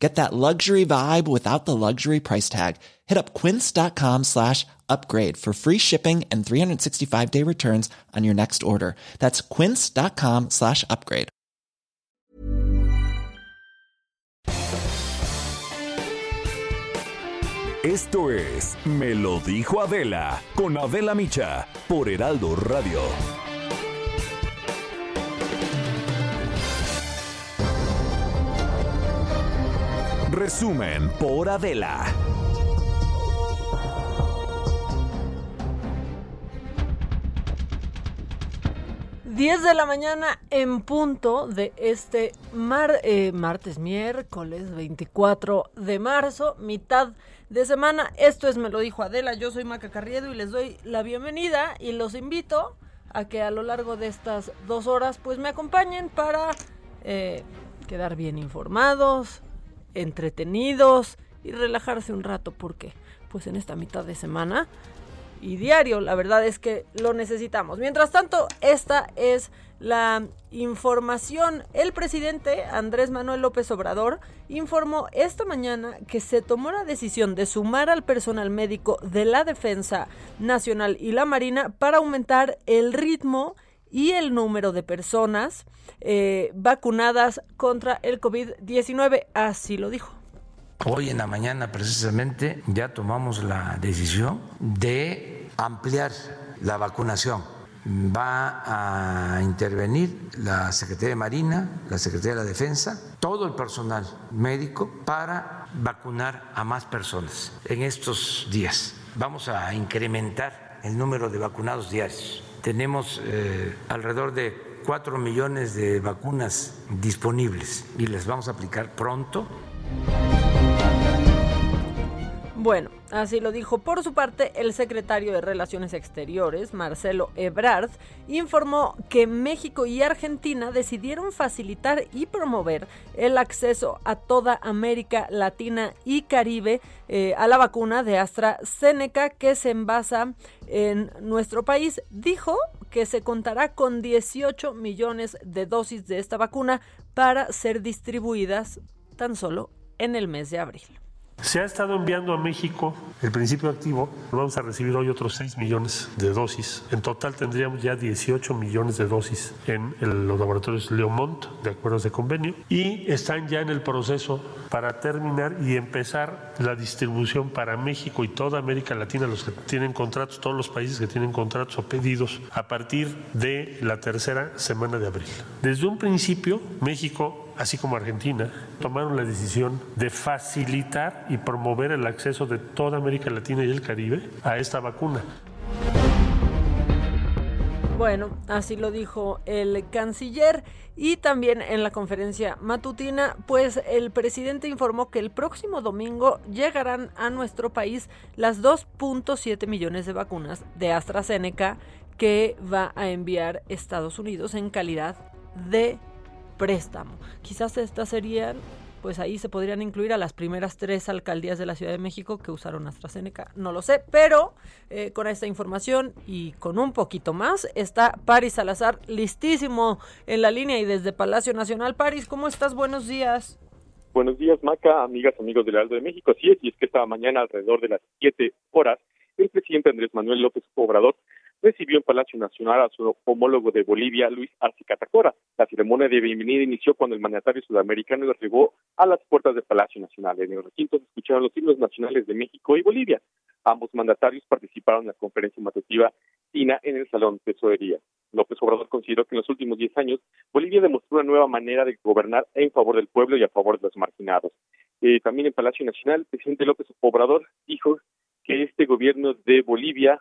Get that luxury vibe without the luxury price tag. Hit up quince.com slash upgrade for free shipping and 365 day returns on your next order. That's quince.com slash upgrade. Esto es Me lo dijo Adela con Adela Micha por Heraldo Radio. Resumen por Adela. Diez de la mañana en punto de este mar, eh, martes, miércoles 24 de marzo, mitad de semana. Esto es Me lo dijo Adela, yo soy Maca Carriedo y les doy la bienvenida y los invito a que a lo largo de estas dos horas pues me acompañen para eh, quedar bien informados, entretenidos y relajarse un rato porque pues en esta mitad de semana y diario la verdad es que lo necesitamos. Mientras tanto, esta es la información. El presidente Andrés Manuel López Obrador informó esta mañana que se tomó la decisión de sumar al personal médico de la Defensa Nacional y la Marina para aumentar el ritmo el número de personas eh, vacunadas contra el COVID-19. Así lo dijo. Hoy en la mañana precisamente ya tomamos la decisión de ampliar la vacunación. Va a intervenir la Secretaría de Marina, la Secretaría de la Defensa, todo el personal médico para vacunar a más personas en estos días. Vamos a incrementar el número de vacunados diarios. Tenemos eh, alrededor de 4 millones de vacunas disponibles y les vamos a aplicar pronto. Bueno, así lo dijo por su parte el secretario de Relaciones Exteriores, Marcelo Ebrard, informó que México y Argentina decidieron facilitar y promover el acceso a toda América Latina y Caribe eh, a la vacuna de AstraZeneca que se envasa en nuestro país. Dijo que se contará con 18 millones de dosis de esta vacuna para ser distribuidas tan solo en el mes de abril. Se ha estado enviando a México el principio activo. Vamos a recibir hoy otros 6 millones de dosis. En total tendríamos ya 18 millones de dosis en los laboratorios Leomont, de acuerdo a ese convenio. Y están ya en el proceso para terminar y empezar la distribución para México y toda América Latina, los que tienen contratos, todos los países que tienen contratos o pedidos, a partir de la tercera semana de abril. Desde un principio, México así como Argentina, tomaron la decisión de facilitar y promover el acceso de toda América Latina y el Caribe a esta vacuna. Bueno, así lo dijo el canciller y también en la conferencia matutina, pues el presidente informó que el próximo domingo llegarán a nuestro país las 2.7 millones de vacunas de AstraZeneca que va a enviar Estados Unidos en calidad de préstamo. Quizás estas serían, pues ahí se podrían incluir a las primeras tres alcaldías de la Ciudad de México que usaron AstraZeneca, no lo sé, pero eh, con esta información y con un poquito más está Paris Salazar listísimo en la línea y desde Palacio Nacional. Paris, ¿cómo estás? Buenos días. Buenos días, Maca, amigas, amigos del Alto de México. Así es, y es que esta mañana, alrededor de las siete horas, el presidente Andrés Manuel López Obrador recibió en Palacio Nacional a su homólogo de Bolivia, Luis Arce Catacora. La ceremonia de bienvenida inició cuando el mandatario sudamericano arribó a las puertas del Palacio Nacional. En el recinto escucharon los himnos nacionales de México y Bolivia. Ambos mandatarios participaron en la conferencia matutiva TINA en el Salón de Tesorería. López Obrador consideró que en los últimos diez años Bolivia demostró una nueva manera de gobernar en favor del pueblo y a favor de los marginados. Eh, también en Palacio Nacional, el presidente López Obrador dijo que este gobierno de Bolivia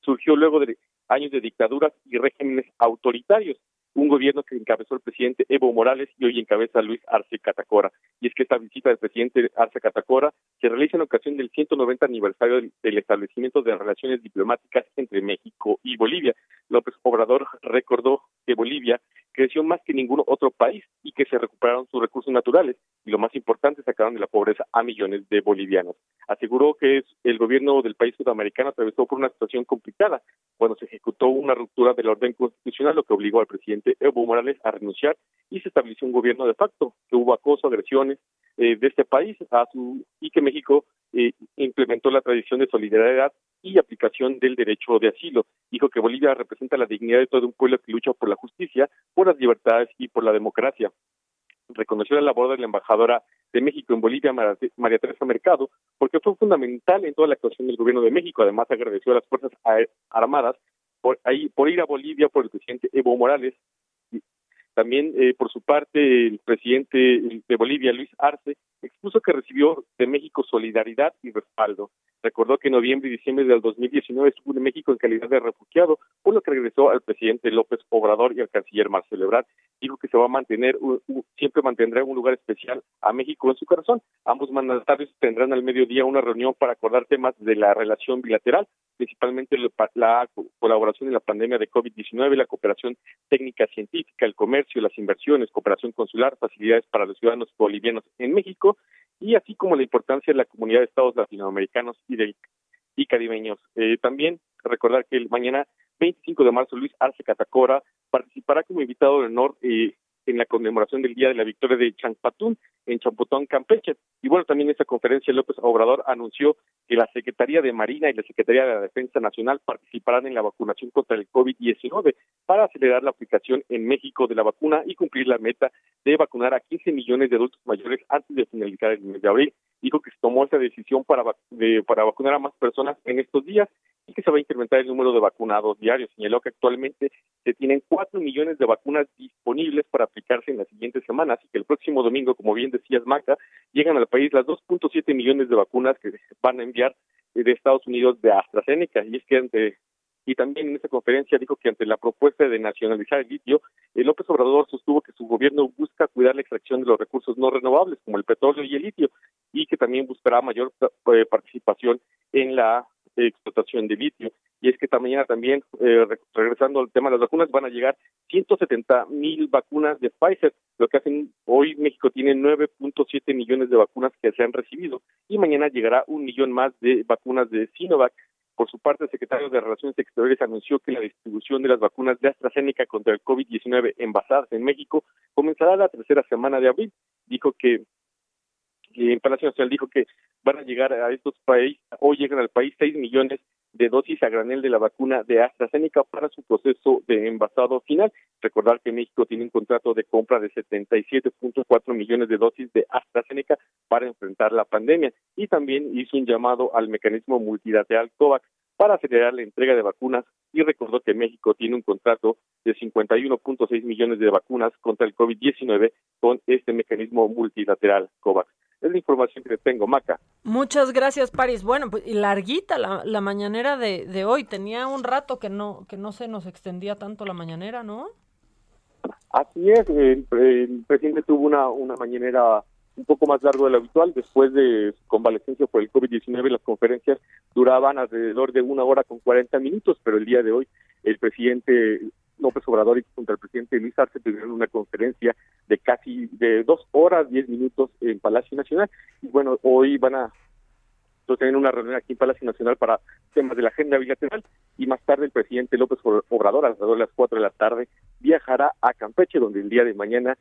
surgió luego de años de dictaduras y regímenes autoritarios, un gobierno que encabezó el presidente Evo Morales y hoy encabeza Luis Arce Catacora. Y es que esta visita del presidente Arce Catacora se realiza en ocasión del 190 aniversario del, establecimiento de relaciones diplomáticas entre México y Bolivia. López Obrador recordó que Bolivia creció más que ningún otro país y que se recuperaron sus recursos naturales y lo más importante, sacaron de la pobreza a millones de bolivianos. Aseguró que el gobierno del país sudamericano atravesó por una situación complicada cuando se ejecutó una ruptura del orden constitucional, lo que obligó al presidente Evo Morales a renunciar y se estableció un gobierno de facto, que hubo acoso, agresiones eh, de este país a su, y que México eh, implementó la tradición de solidaridad y aplicación del derecho de asilo. Dijo que Bolivia representa la dignidad de todo un pueblo que lucha por la justicia, por las libertades y por la democracia. Reconoció la labor de la embajadora de México en Bolivia, María Teresa Mercado, porque fue fundamental en toda la actuación del gobierno de México. Además, agradeció a las Fuerzas Armadas por, ahí, por ir a Bolivia por el presidente Evo Morales también, eh, por su parte, el presidente de Bolivia, Luis Arce, expuso que recibió de México solidaridad y respaldo. Recordó que en noviembre y diciembre del 2019 estuvo en México en calidad de refugiado, por lo que regresó al presidente López Obrador y al canciller Marcelo Ebrard. Dijo que se va a mantener, siempre mantendrá un lugar especial a México en su corazón. Ambos mandatarios tendrán al mediodía una reunión para acordar temas de la relación bilateral, principalmente la colaboración en la pandemia de COVID-19, la cooperación técnica científica, el comercio, las inversiones, cooperación consular, facilidades para los ciudadanos bolivianos en México y así como la importancia de la comunidad de estados latinoamericanos y, de, y caribeños. Eh, también recordar que el mañana 25 de marzo Luis Arce Catacora participará como invitado de honor eh, en la conmemoración del Día de la Victoria de Champatún en Champotón, Campeche. Y bueno, también en esta conferencia López Obrador anunció que la Secretaría de Marina y la Secretaría de la Defensa Nacional participarán en la vacunación contra el COVID-19 para acelerar la aplicación en México de la vacuna y cumplir la meta de vacunar a 15 millones de adultos mayores antes de finalizar el mes de abril. Dijo que se tomó esa decisión para, para vacunar a más personas en estos días y que se va a incrementar el número de vacunados diarios. Señaló que actualmente se tienen 4 millones de vacunas disponibles para aplicarse en las siguientes semanas y que el próximo domingo, como bien decías, Maca, llegan al país las 2.7 millones de vacunas que van a enviar de Estados Unidos de AstraZeneca. Y es que ante y también en esta conferencia dijo que ante la propuesta de nacionalizar el litio, el López Obrador sostuvo que su gobierno busca cuidar la extracción de los recursos no renovables como el petróleo y el litio y que también buscará mayor eh, participación en la explotación de litio. Y es que esta mañana también, eh, regresando al tema de las vacunas, van a llegar 170 mil vacunas de Pfizer, lo que hacen hoy México tiene 9.7 millones de vacunas que se han recibido y mañana llegará un millón más de vacunas de Sinovac. Por su parte, el secretario de Relaciones Exteriores anunció que la distribución de las vacunas de AstraZeneca contra el COVID-19 envasadas en México comenzará la tercera semana de abril. Dijo que en Palacio Nacional dijo que van a llegar a estos países, hoy llegan al país 6 millones de dosis a granel de la vacuna de AstraZeneca para su proceso de envasado final. Recordar que México tiene un contrato de compra de 77.4 millones de dosis de AstraZeneca para enfrentar la pandemia y también hizo un llamado al mecanismo multilateral COVAX para acelerar la entrega de vacunas y recordó que México tiene un contrato de 51.6 millones de vacunas contra el COVID-19 con este mecanismo multilateral COVAX. Es la información que tengo, Maca. Muchas gracias, París. Bueno, pues larguita la, la mañanera de, de, hoy. Tenía un rato que no que no se nos extendía tanto la mañanera, ¿no? Así es. El, el presidente tuvo una, una mañanera un poco más largo de lo habitual. Después de su convalecencia por el COVID-19, las conferencias duraban alrededor de una hora con 40 minutos, pero el día de hoy el presidente López Obrador y contra el presidente Luis Arce tuvieron una conferencia de casi de dos horas, diez minutos en Palacio Nacional. Y bueno, hoy van a tener una reunión aquí en Palacio Nacional para temas de la agenda bilateral y más tarde el presidente López Obrador, alrededor de las cuatro de la tarde, viajará a Campeche, donde el día de mañana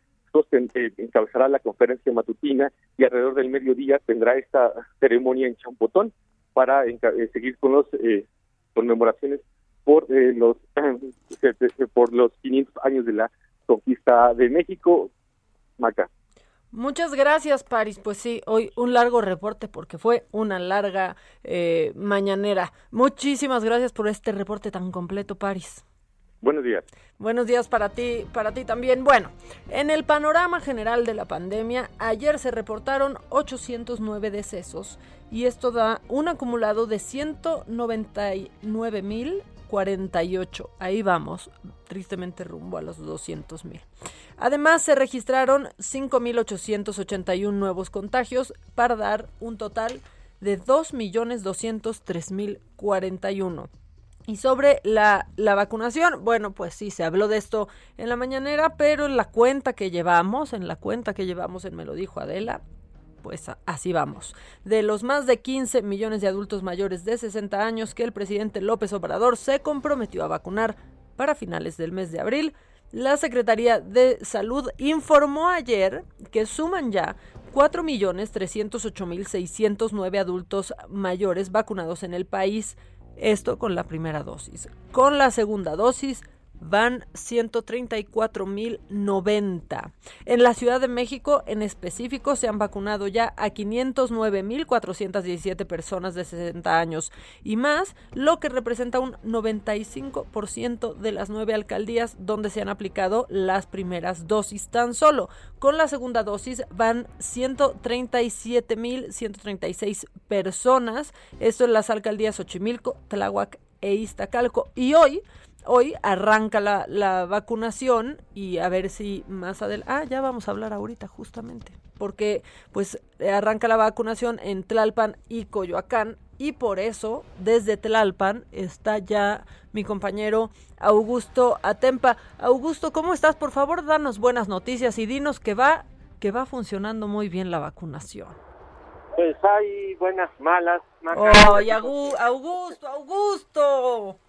eh, encabezará la conferencia matutina y alrededor del mediodía tendrá esta ceremonia en Champotón para eh, seguir con las eh, conmemoraciones por eh, los por los 500 años de la conquista de México, Maca. Muchas gracias, Paris. Pues sí, hoy un largo reporte porque fue una larga eh, mañanera. Muchísimas gracias por este reporte tan completo, Paris. Buenos días. Buenos días para ti, para ti también. Bueno, en el panorama general de la pandemia, ayer se reportaron 809 decesos y esto da un acumulado de 199 mil 48. Ahí vamos, tristemente rumbo a los 200 mil. Además, se registraron 5.881 nuevos contagios para dar un total de 2.203.041. Y sobre la, la, vacunación, bueno, pues sí, se habló de esto en la mañanera, pero en la cuenta que llevamos, en la cuenta que llevamos en Me lo dijo Adela, pues así vamos. De los más de 15 millones de adultos mayores de 60 años que el presidente López Obrador se comprometió a vacunar para finales del mes de abril, la Secretaría de Salud informó ayer que suman ya 4.308.609 adultos mayores vacunados en el país esto con la primera dosis. Con la segunda dosis van 134.090. En la Ciudad de México, en específico, se han vacunado ya a 509.417 personas de 60 años y más, lo que representa un 95% de las nueve alcaldías donde se han aplicado las primeras dosis tan solo. Con la segunda dosis van 137.136 personas, esto en las alcaldías Xochimilco, Tláhuac e Iztacalco. Y hoy hoy arranca la, la, vacunación y a ver si más adelante, ah, ya vamos a hablar ahorita justamente, porque pues arranca la vacunación en Tlalpan y Coyoacán y por eso desde Tlalpan está ya mi compañero Augusto Atempa. Augusto, ¿cómo estás? Por favor, danos buenas noticias y dinos que va que va funcionando muy bien la vacunación. Pues hay buenas, malas. Oh, Augusto, Augusto.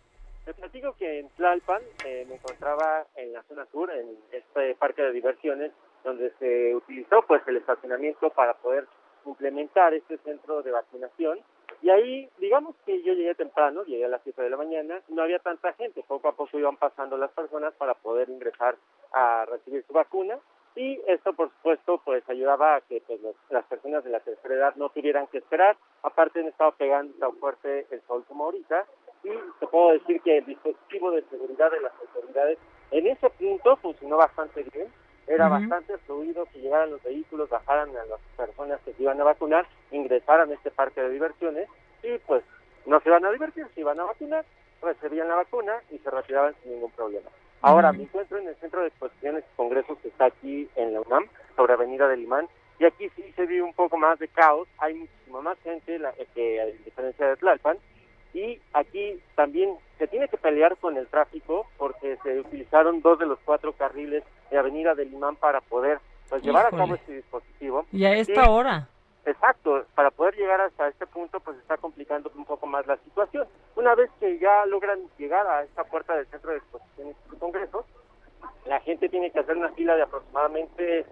Te platico que en Tlalpan eh, me encontraba en la zona sur, en este parque de diversiones, donde se utilizó pues el estacionamiento para poder implementar este centro de vacunación. Y ahí, digamos que yo llegué temprano, llegué a las 7 de la mañana, no había tanta gente, poco a poco iban pasando las personas para poder ingresar a recibir su vacuna. Y esto por supuesto pues ayudaba a que pues, las personas de la tercera edad no tuvieran que esperar, aparte han estado pegando tan fuerte el sol como ahorita y te puedo decir que el dispositivo de seguridad de las autoridades en ese punto funcionó bastante bien. Era bastante fluido que llegaran los vehículos, bajaran a las personas que se iban a vacunar, ingresaran a este parque de diversiones y pues no se iban a divertir, se iban a vacunar, recibían la vacuna y se retiraban sin ningún problema. Ahora me encuentro en el centro de exposiciones y congresos que está aquí en la UNAM, sobre Avenida del Imán, y aquí sí se vive un poco más de caos, hay muchísima más gente la, que a diferencia de Tlalpan, y aquí también se tiene que pelear con el tráfico porque se utilizaron dos de los cuatro carriles de Avenida del Imán para poder pues, llevar a cabo este dispositivo. Y a esta hora. Exacto, para poder llegar hasta este punto pues está complicando un poco más la situación. Una vez que ya logran llegar a esta puerta del centro de exposiciones y congresos, la gente tiene que hacer una fila de aproximadamente,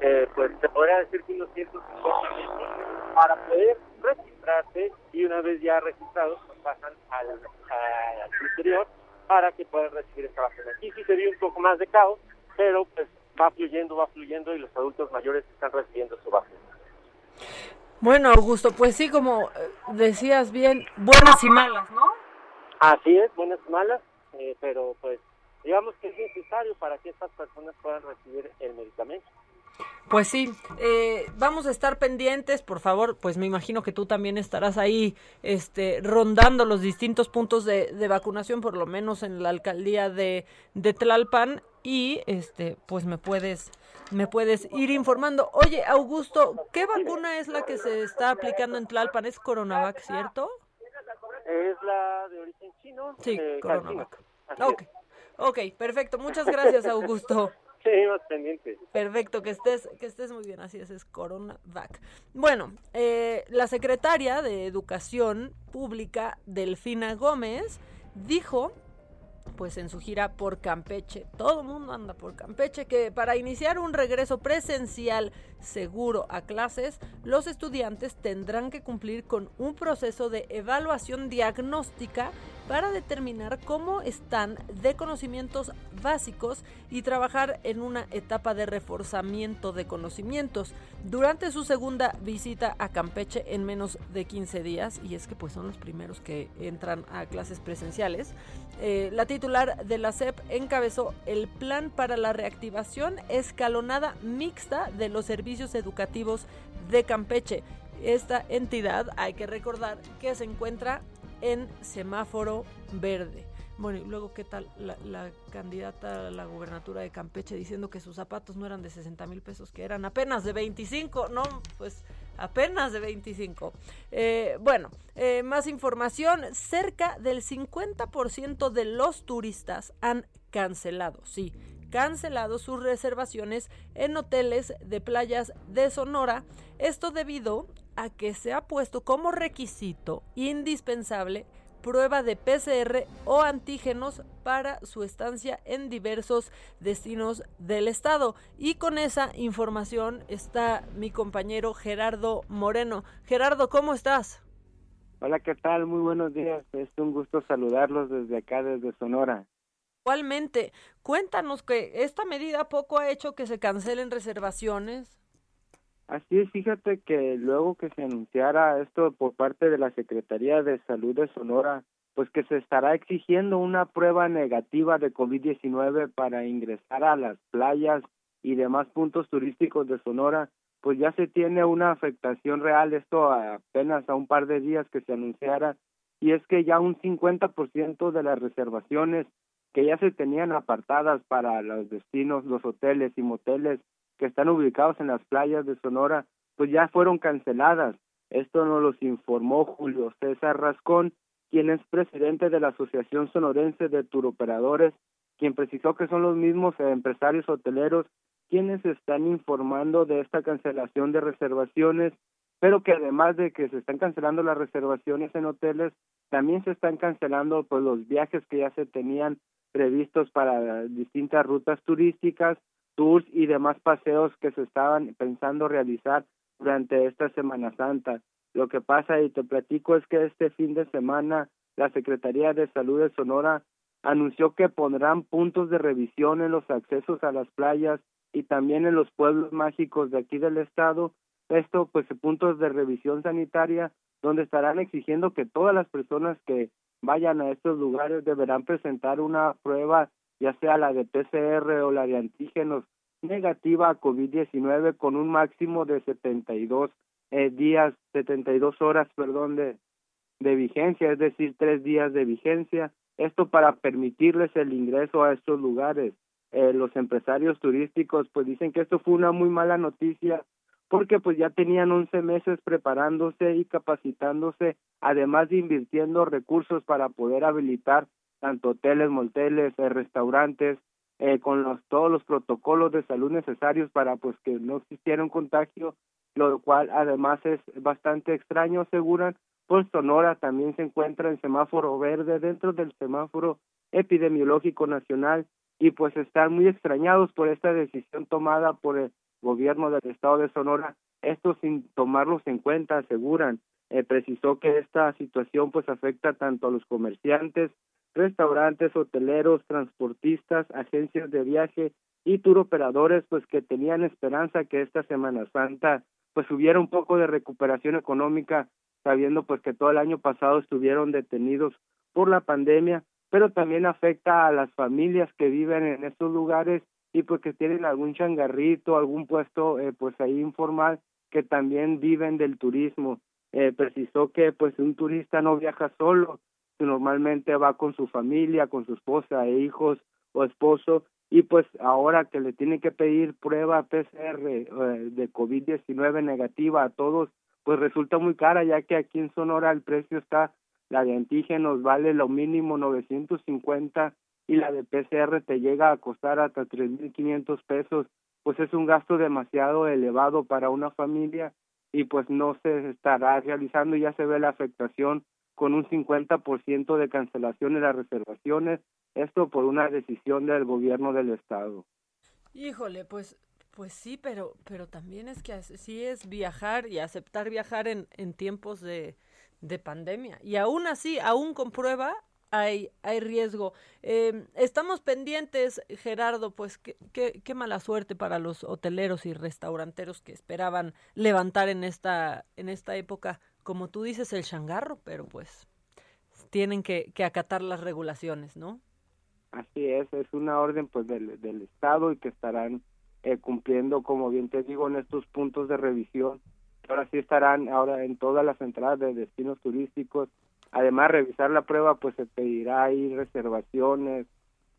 eh, pues se podría decir que unos 150 metros para poder registrarse y una vez ya registrados pues pasan al, al interior para que puedan recibir esta vacuna. Aquí sí se vio un poco más de caos, pero pues va fluyendo, va fluyendo y los adultos mayores están recibiendo su vacuna. Bueno, Augusto, pues sí, como eh, decías bien, buenas y malas, ¿no? Así es, buenas y malas, eh, pero pues digamos que es necesario para que estas personas puedan recibir el medicamento. Pues sí, eh, vamos a estar pendientes, por favor, pues me imagino que tú también estarás ahí este, rondando los distintos puntos de, de vacunación, por lo menos en la alcaldía de, de Tlalpan, y este, pues me puedes, me puedes ir informando. Oye, Augusto, ¿qué vacuna es la que se está aplicando en Tlalpan? ¿Es Coronavac, cierto? Es la de origen chino. Sí, eh, Coronavac. Ok, ok, perfecto. Muchas gracias, Augusto. Sí, más pendiente. Perfecto, que estés, que estés muy bien, así es, es Coronavac. Bueno, eh, la secretaria de Educación Pública, Delfina Gómez, dijo pues en su gira por Campeche. Todo el mundo anda por Campeche, que para iniciar un regreso presencial seguro a clases, los estudiantes tendrán que cumplir con un proceso de evaluación diagnóstica para determinar cómo están de conocimientos básicos y trabajar en una etapa de reforzamiento de conocimientos. Durante su segunda visita a Campeche en menos de 15 días, y es que pues son los primeros que entran a clases presenciales, eh, la titular de la SEP encabezó el plan para la reactivación escalonada mixta de los servicios educativos de Campeche. Esta entidad, hay que recordar, que se encuentra en semáforo verde. Bueno, y luego, ¿qué tal la, candidata a la gubernatura de Campeche diciendo que sus zapatos no eran de 60 mil pesos, que eran apenas de 25? No, pues Apenas de 25. Eh, bueno, eh, más información. Cerca del 50% de los turistas han cancelado, sí, cancelado sus reservaciones en hoteles de playas de Sonora. Esto debido a que se ha puesto como requisito indispensable prueba de PCR o antígenos para su estancia en diversos destinos del estado. Y con esa información está mi compañero Gerardo Moreno. Gerardo, ¿cómo estás? Hola, ¿qué tal? Muy buenos días. Es un gusto saludarlos desde acá, desde Sonora. Igualmente, cuéntanos que esta medida poco ha hecho que se cancelen reservaciones. Así es, fíjate que luego que se anunciara esto por parte de la Secretaría de Salud de Sonora, pues que se estará exigiendo una prueba negativa de COVID-19 para ingresar a las playas y demás puntos turísticos de Sonora, pues ya se tiene una afectación real, esto apenas a un par de días que se anunciara, y es que ya un 50% de las reservaciones que ya se tenían apartadas para los destinos, los hoteles y moteles que están ubicados en las playas de Sonora, pues ya fueron canceladas. Esto nos los informó Julio César Rascón, quien es presidente de la Asociación Sonorense de Turoperadores, quien precisó que son los mismos empresarios hoteleros quienes están informando de esta cancelación de reservaciones, pero que además de que se están cancelando las reservaciones en hoteles, también se están cancelando pues los viajes que ya se tenían previstos para distintas rutas turísticas tours y demás paseos que se estaban pensando realizar durante esta Semana Santa. Lo que pasa, y te platico, es que este fin de semana la Secretaría de Salud de Sonora anunció que pondrán puntos de revisión en los accesos a las playas y también en los pueblos mágicos de aquí del estado. Esto, pues, puntos de revisión sanitaria donde estarán exigiendo que todas las personas que vayan a estos lugares deberán presentar una prueba ya sea la de PCR o la de antígenos negativa a COVID-19 con un máximo de 72 eh, días, 72 horas, perdón, de, de vigencia, es decir, tres días de vigencia. Esto para permitirles el ingreso a estos lugares. Eh, los empresarios turísticos pues dicen que esto fue una muy mala noticia porque pues ya tenían 11 meses preparándose y capacitándose, además de invirtiendo recursos para poder habilitar tanto hoteles, moteles, eh, restaurantes, eh, con los, todos los protocolos de salud necesarios para pues que no existiera un contagio, lo cual además es bastante extraño, aseguran, pues Sonora también se encuentra en semáforo verde dentro del semáforo epidemiológico nacional y pues están muy extrañados por esta decisión tomada por el gobierno del estado de Sonora, esto sin tomarlos en cuenta, aseguran. Eh, precisó que esta situación pues afecta tanto a los comerciantes restaurantes, hoteleros, transportistas, agencias de viaje y turoperadores pues que tenían esperanza que esta Semana Santa pues hubiera un poco de recuperación económica sabiendo pues que todo el año pasado estuvieron detenidos por la pandemia pero también afecta a las familias que viven en estos lugares y pues que tienen algún changarrito, algún puesto eh, pues ahí informal que también viven del turismo. Eh, precisó que pues un turista no viaja solo, normalmente va con su familia, con su esposa e hijos o esposo, y pues ahora que le tiene que pedir prueba PCR eh, de COVID-19 negativa a todos, pues resulta muy cara, ya que aquí en Sonora el precio está, la de antígenos vale lo mínimo 950 y la de PCR te llega a costar hasta 3.500 pesos, pues es un gasto demasiado elevado para una familia y pues no se estará realizando, ya se ve la afectación con un 50% de cancelación de las reservaciones, esto por una decisión del gobierno del estado. Híjole, pues pues sí, pero pero también es que sí es viajar y aceptar viajar en, tiempos de, de pandemia. Y aún así, aún con prueba, hay, hay riesgo. Eh, estamos pendientes, Gerardo, pues qué, mala suerte para los hoteleros y restauranteros que esperaban levantar en esta, en esta época como tú dices, el changarro, pero pues tienen que, que acatar las regulaciones, ¿no? Así es, es una orden pues del, del Estado y que estarán eh, cumpliendo, como bien te digo, en estos puntos de revisión. Ahora sí estarán ahora en todas las entradas de destinos turísticos. Además, revisar la prueba, pues se pedirá ahí reservaciones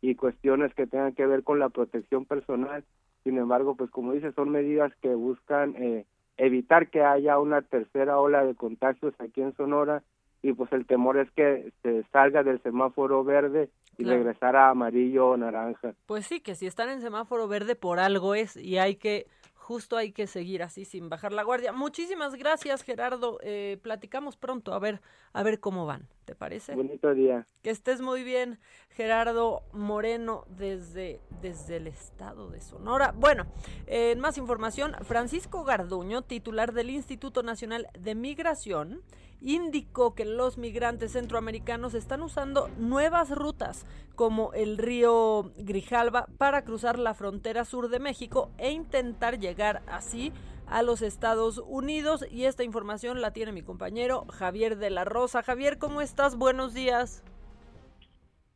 y cuestiones que tengan que ver con la protección personal. Sin embargo, pues como dices, son medidas que buscan eh, evitar que haya una tercera ola de contagios aquí en Sonora y pues el temor es que se salga del semáforo verde y regresar a amarillo o naranja. Pues sí, que si están en semáforo verde por algo es y hay que justo hay que seguir así sin bajar la guardia. Muchísimas gracias, Gerardo. Eh, platicamos pronto a ver a ver cómo van. ¿Te parece? Bonito día. Que estés muy bien, Gerardo Moreno desde desde el estado de Sonora. Bueno, en más información, Francisco Garduño, titular del Instituto Nacional de Migración, indicó que los migrantes centroamericanos están usando nuevas rutas como el río Grijalba para cruzar la frontera sur de México e intentar llegar así a los Estados Unidos y esta información la tiene mi compañero Javier de la Rosa. Javier, ¿cómo estás? Buenos días.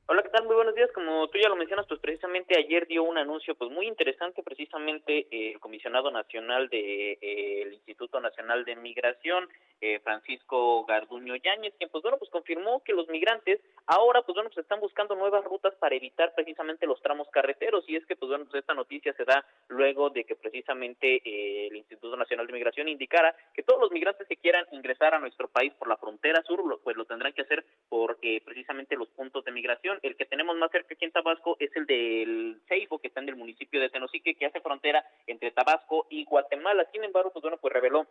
Hola, ¿qué tal? Muy buenos días. Como tú ya lo mencionas, pues precisamente ayer dio un anuncio pues muy interesante, precisamente el comisionado nacional de, eh, Instituto Nacional de Migración, eh, Francisco Garduño Yáñez, quien pues bueno, pues confirmó que los migrantes ahora pues bueno, pues están buscando nuevas rutas para evitar precisamente los tramos carreteros y es que pues bueno, pues esta noticia se da luego de que precisamente eh, el Instituto Nacional de Migración indicara que todos los migrantes que quieran ingresar a nuestro país por la frontera sur, pues lo tendrán que hacer por precisamente los puntos de migración el que tenemos más cerca aquí en Tabasco es el del Ceibo, que está en el municipio de Tenosique, que hace frontera entre Tabasco y Guatemala. Sin embargo, pues bueno, pues reveló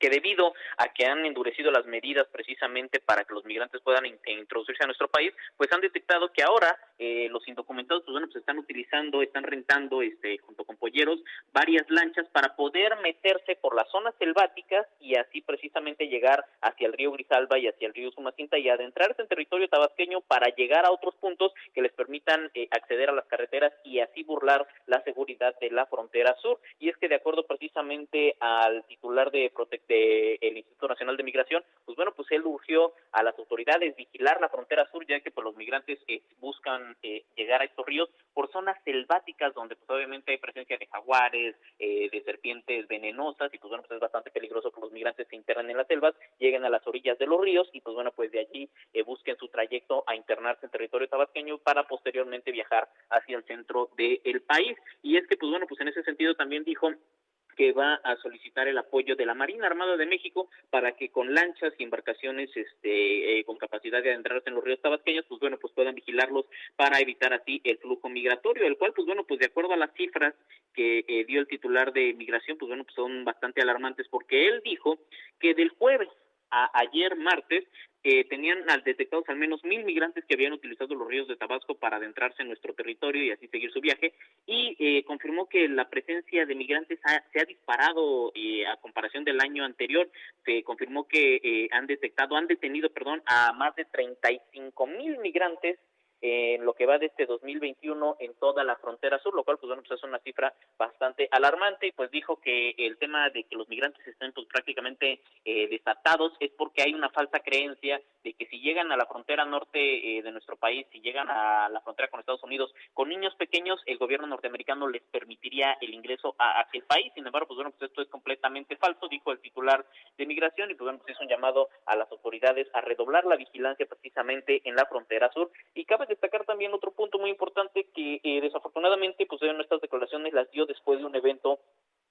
que debido a que han endurecido las medidas precisamente para que los migrantes puedan introducirse a nuestro país, pues han detectado que ahora eh, los indocumentados pues bueno pues están utilizando, están rentando este junto con polleros varias lanchas para poder meterse por las zonas selváticas y así precisamente llegar hacia el río Grisalba y hacia el río Sumacinta y adentrarse en territorio tabasqueño para llegar a otros puntos que les permitan eh, acceder a las carreteras y así burlar la seguridad de la frontera sur. Y es que de acuerdo precisamente al titular de protección del Instituto Nacional de Migración, pues bueno, pues él urgió a las autoridades vigilar la frontera sur, ya que pues los migrantes eh, buscan eh, llegar a estos ríos por zonas selváticas donde pues obviamente hay presencia de jaguares, eh, de serpientes venenosas y pues bueno, pues es bastante peligroso que los migrantes se internen en las selvas, lleguen a las orillas de los ríos y pues bueno, pues de allí busquen su trayecto a internarse en territorio tabasqueño para posteriormente viajar hacia el centro del país. Y es que pues bueno, pues en ese sentido también dijo que va a solicitar el apoyo de la Marina Armada de México para que con lanchas y embarcaciones este eh, con capacidad de adentrarse en los ríos tabasqueños, pues bueno, pues puedan vigilarlos para evitar así el flujo migratorio, el cual pues bueno, pues de acuerdo a las cifras que eh, dio el titular de migración, pues bueno, pues son bastante alarmantes porque él dijo que del jueves a ayer martes eh, tenían al detectados al menos mil migrantes que habían utilizado los ríos de Tabasco para adentrarse en nuestro territorio y así seguir su viaje. Y eh, confirmó que la presencia de migrantes se ha disparado eh, a comparación del año anterior. Se confirmó que eh, han detectado han detenido perdón a más de 35 mil migrantes en lo que va de este 2021 en toda la frontera sur, lo cual pues bueno, pues es una cifra bastante alarmante y pues dijo que el tema de que los migrantes estén pues prácticamente eh, desatados es porque hay una falsa creencia de que si llegan a la frontera norte eh, de nuestro país, si llegan a la frontera con Estados Unidos con niños pequeños, el gobierno norteamericano les permitiría el ingreso a aquel país. Sin embargo, pues bueno, pues esto es completamente falso, dijo el titular de migración y pues bueno, pues es un llamado a las autoridades a redoblar la vigilancia precisamente en la frontera sur y cabe destacar también otro punto muy importante que eh, desafortunadamente pues en estas declaraciones las dio después de un evento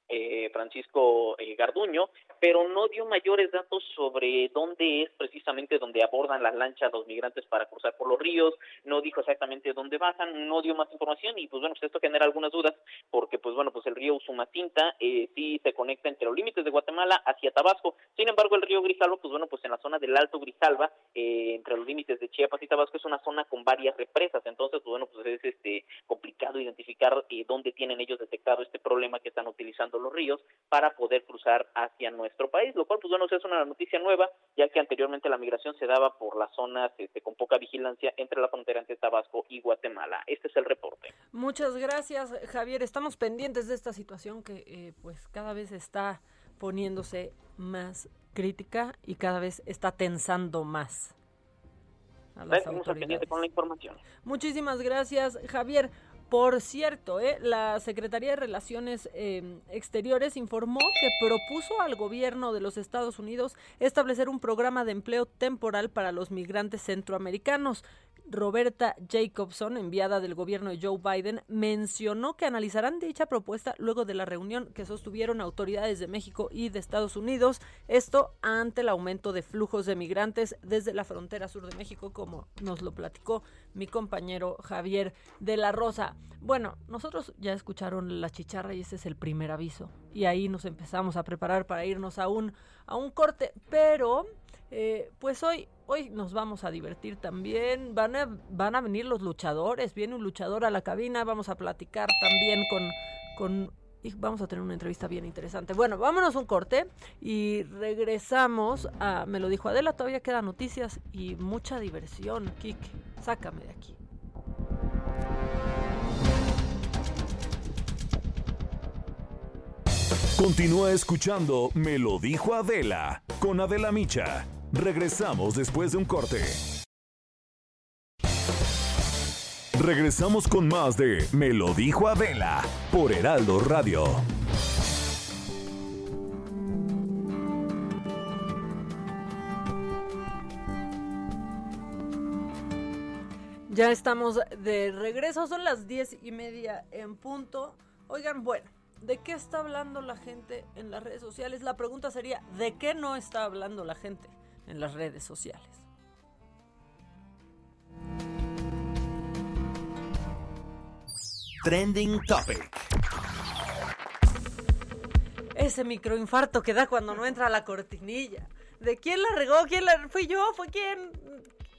eh, Francisco eh, Garduño, pero no dio mayores datos sobre dónde es precisamente donde abordan las lanchas los migrantes para cruzar por los ríos, no dijo exactamente dónde bajan, no dio más información y pues bueno, pues esto genera algunas dudas porque pues bueno, pues el río Usumacinta eh, sí se conecta entre los límites de Guatemala hacia Tabasco, sin embargo el río Grijalva, pues bueno, pues en la zona del Alto Grijalva, eh, entre los límites de Chiapas y Tabasco es una zona con varias represas, entonces pues bueno, pues es este complicado identificar eh, dónde tienen ellos detectado este problema que están utilizando los ríos para poder cruzar hacia nuestro país, lo cual pues bueno, es una noticia nueva, ya que anteriormente la migración se daba por las zonas este, con poca vigilancia entre la frontera entre Tabasco y Guatemala. Este es el reporte. Muchas gracias, Javier. Estamos pendientes de esta situación que eh, pues cada vez está poniéndose más crítica y cada vez está tensando más. A las autoridades. con la información. Muchísimas gracias, Javier. Por cierto, eh, la Secretaría de Relaciones eh, Exteriores informó que propuso al gobierno de los Estados Unidos establecer un programa de empleo temporal para los migrantes centroamericanos Roberta Jacobson, enviada del gobierno de Joe Biden, mencionó que analizarán dicha propuesta luego de la reunión que sostuvieron autoridades de México y de Estados Unidos, esto ante el aumento de flujos de migrantes desde la frontera sur de México, como nos lo platicó mi compañero Javier de la Rosa. Bueno, nosotros ya escucharon la chicharra y ese es el primer aviso. Y ahí nos empezamos a preparar para irnos a un, a un corte, pero eh, pues hoy, hoy nos vamos a divertir también. Van a, van a venir los luchadores. Viene un luchador a la cabina. Vamos a platicar también con, con y vamos a tener una entrevista bien interesante. Bueno, vámonos un corte y regresamos a Me lo dijo Adela, todavía quedan noticias y mucha diversión, Kik. Sácame de aquí. Continúa escuchando Me lo dijo Adela con Adela Micha. Regresamos después de un corte. Regresamos con más de Me lo dijo Adela por Heraldo Radio. Ya estamos de regreso, son las diez y media en punto. Oigan, bueno, ¿de qué está hablando la gente en las redes sociales? La pregunta sería, ¿de qué no está hablando la gente en las redes sociales? Trending Topic. Ese microinfarto que da cuando no entra la cortinilla. ¿De quién la regó? ¿Quién la... ¿Fui yo? ¿Fue quién?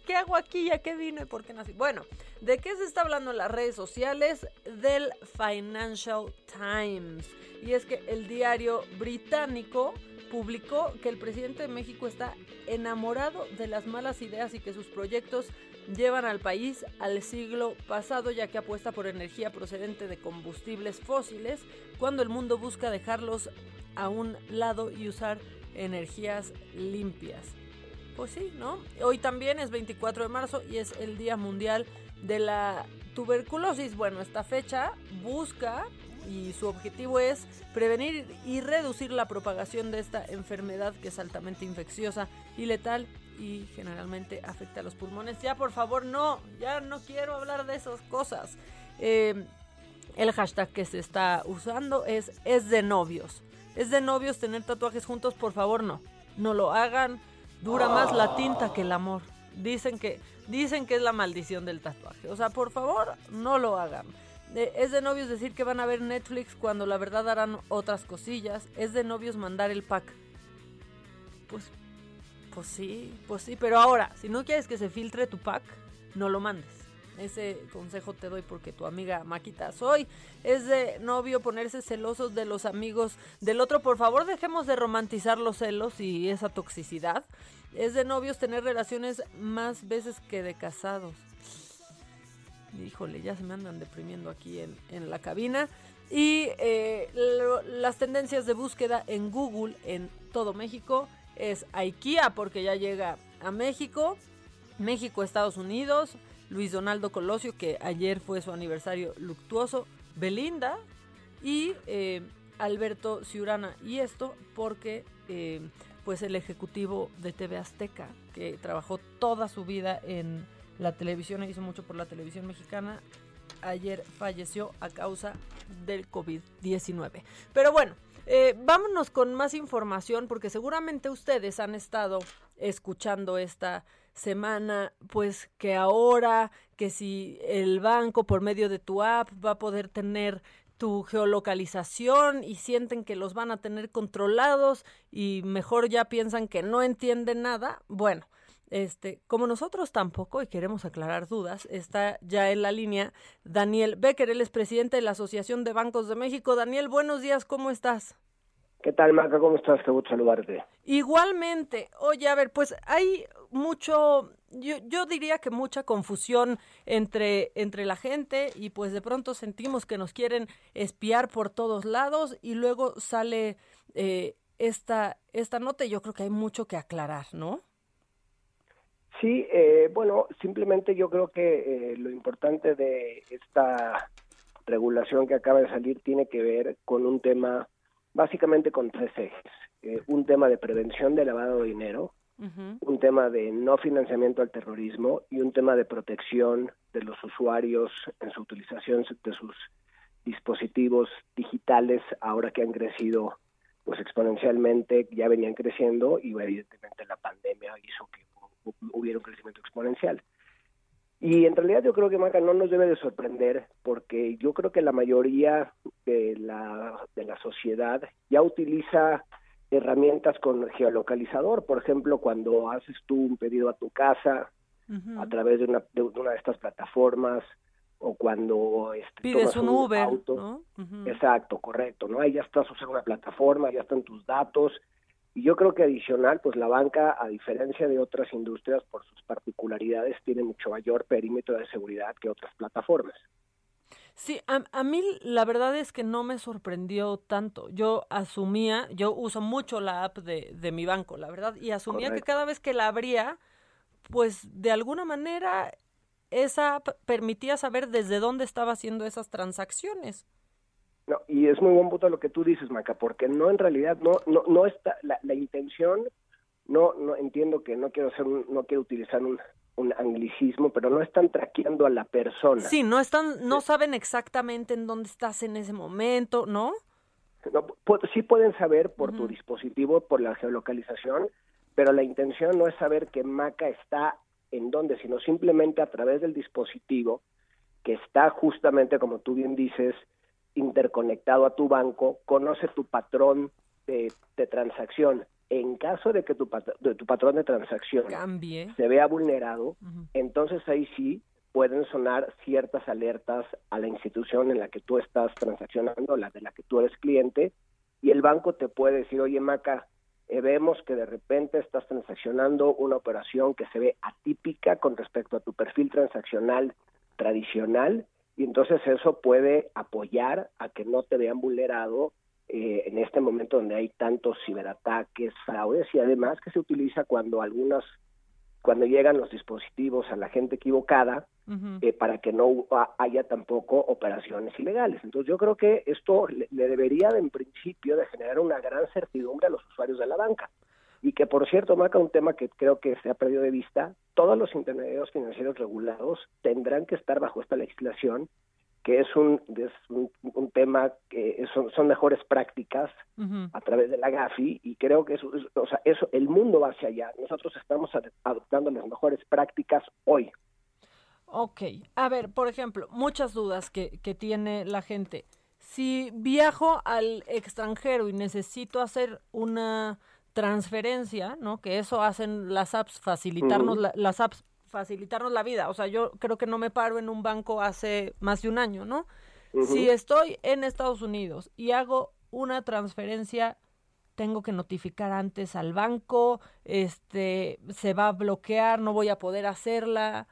¿Qué hago aquí? ¿A qué vine? ¿Por qué nací? Bueno, ¿de qué se está hablando en las redes sociales? Del Financial Times. Y es que el diario británico publicó que el presidente de México está enamorado de las malas ideas y que sus proyectos llevan al país al siglo pasado ya que apuesta por energía procedente de combustibles fósiles cuando el mundo busca dejarlos a un lado y usar energías limpias. Pues sí, ¿no? Hoy también es 24 de marzo y es el Día Mundial de la Tuberculosis. Bueno, esta fecha busca y su objetivo es prevenir y reducir la propagación de esta enfermedad que es altamente infecciosa y letal y generalmente afecta a los pulmones. Ya por favor, no, ya no quiero hablar de esas cosas. Eh, el hashtag que se está usando es es de novios. Es de novios tener tatuajes juntos, por favor no. No lo hagan. Dura más la tinta que el amor. Dicen que, dicen que es la maldición del tatuaje. O sea, por favor, no lo hagan. Es de novios decir que van a ver Netflix cuando la verdad harán otras cosillas. Es de novios mandar el pack. Pues, pues sí, pues sí. Pero ahora, si no quieres que se filtre tu pack, no lo mandes. Ese consejo te doy porque tu amiga Maquita soy. Es de novio ponerse celosos de los amigos del otro. Por favor, dejemos de romantizar los celos y esa toxicidad. Es de novios tener relaciones más veces que de casados. Híjole, ya se me andan deprimiendo aquí en, en la cabina. Y eh, las tendencias de búsqueda en Google en todo México es IKEA porque ya llega a México, México, Estados Unidos, Luis Donaldo Colosio que ayer fue su aniversario luctuoso, Belinda y eh, Alberto Ciurana. Y esto porque eh, pues el ejecutivo de TV Azteca que trabajó toda su vida en la televisión hizo mucho por la televisión mexicana ayer falleció a causa del COVID-19. Pero bueno, eh, vámonos con más información porque seguramente ustedes han estado escuchando esta semana, pues que ahora, que si el banco por medio de tu app va a poder tener tu geolocalización y sienten que los van a tener controlados y mejor ya piensan que no entienden nada, bueno, este, como nosotros tampoco y queremos aclarar dudas, está ya en la línea Daniel Becker, él es presidente de la Asociación de Bancos de México. Daniel, buenos días, ¿cómo estás? ¿Qué tal, Marca? ¿Cómo estás? Qué gusto saludarte. Igualmente, oye, a ver, pues hay mucho, yo, yo diría que mucha confusión entre, entre la gente y pues de pronto sentimos que nos quieren espiar por todos lados y luego sale eh, esta, esta nota y yo creo que hay mucho que aclarar, ¿no? Sí, eh, bueno, simplemente yo creo que eh, lo importante de esta regulación que acaba de salir tiene que ver con un tema, básicamente con tres ejes. Eh, un tema de prevención de lavado de dinero, un tema de no financiamiento al terrorismo y un tema de protección de los usuarios en su utilización de sus dispositivos digitales ahora que han crecido pues exponencialmente, ya venían creciendo y evidentemente la pandemia hizo que hubiera un crecimiento exponencial. Y en realidad yo creo que Maca no nos debe de sorprender porque yo creo que la mayoría de la, de la sociedad ya utiliza herramientas con geolocalizador. Por ejemplo, cuando haces tú un pedido a tu casa a través de una, de una de estas plataformas o cuando este, pides un, Uber, auto. Exacto, correcto, ¿no? Ahí ya estás usando una plataforma, ya están tus datos. Y yo creo que adicional, pues la banca, a diferencia de otras industrias, por sus particularidades, tiene mucho mayor perímetro de seguridad que otras plataformas. Sí, a, mí la verdad es que no me sorprendió tanto. Yo asumía, yo uso mucho la app de, de mi banco, la verdad, y asumía que cada vez que la abría, pues de alguna manera esa app permitía saber desde dónde estaba haciendo esas transacciones. No, y es muy buen punto lo que tú dices, Maca, porque no en realidad no no no está la, la intención no no entiendo que no quiero hacer no quiero utilizar un, un anglicismo, pero no están traqueando a la persona. Sí, no están no saben exactamente en dónde estás en ese momento, ¿no? No, sí pueden saber por tu dispositivo, por la geolocalización, pero la intención no es saber que Maca está en dónde, sino simplemente a través del dispositivo que está justamente, como tú bien dices, interconectado a tu banco, conoce tu patrón de, transacción. En caso de que tu, de tu patrón de transacción Cambie. se vea vulnerado, entonces ahí sí pueden sonar ciertas alertas a la institución en la que tú estás transaccionando, la de la que tú eres cliente, y el banco te puede decir, oye Maca, eh, vemos que de repente estás transaccionando una operación que se ve atípica con respecto a tu perfil transaccional tradicional y entonces eso puede apoyar a que no te vean vulnerado eh, en este momento donde hay tantos ciberataques, fraudes y además que se utiliza cuando algunas cuando llegan los dispositivos a la gente equivocada eh, para que no haya tampoco operaciones ilegales. Entonces yo creo que esto le, debería de, en principio de generar una gran certidumbre a los usuarios de la banca. Y que por cierto, Maca, un tema que creo que se ha perdido de vista, todos los intermediarios financieros regulados tendrán que estar bajo esta legislación que es un, es un, tema que son, son mejores prácticas a través de la GAFI y creo que eso, o sea, eso, el mundo va hacia allá. Nosotros estamos adoptando las mejores prácticas hoy. Ok, a ver, por ejemplo, muchas dudas que, que tiene la gente. Si viajo al extranjero y necesito hacer una transferencia, ¿no? Que eso hacen las apps, facilitarnos las apps facilitarnos la vida. O sea, yo creo que no me paro en un banco hace más de un año, ¿no? Si estoy en Estados Unidos y hago una transferencia, tengo que notificar antes al banco, este, se va a bloquear, no voy a poder hacerla.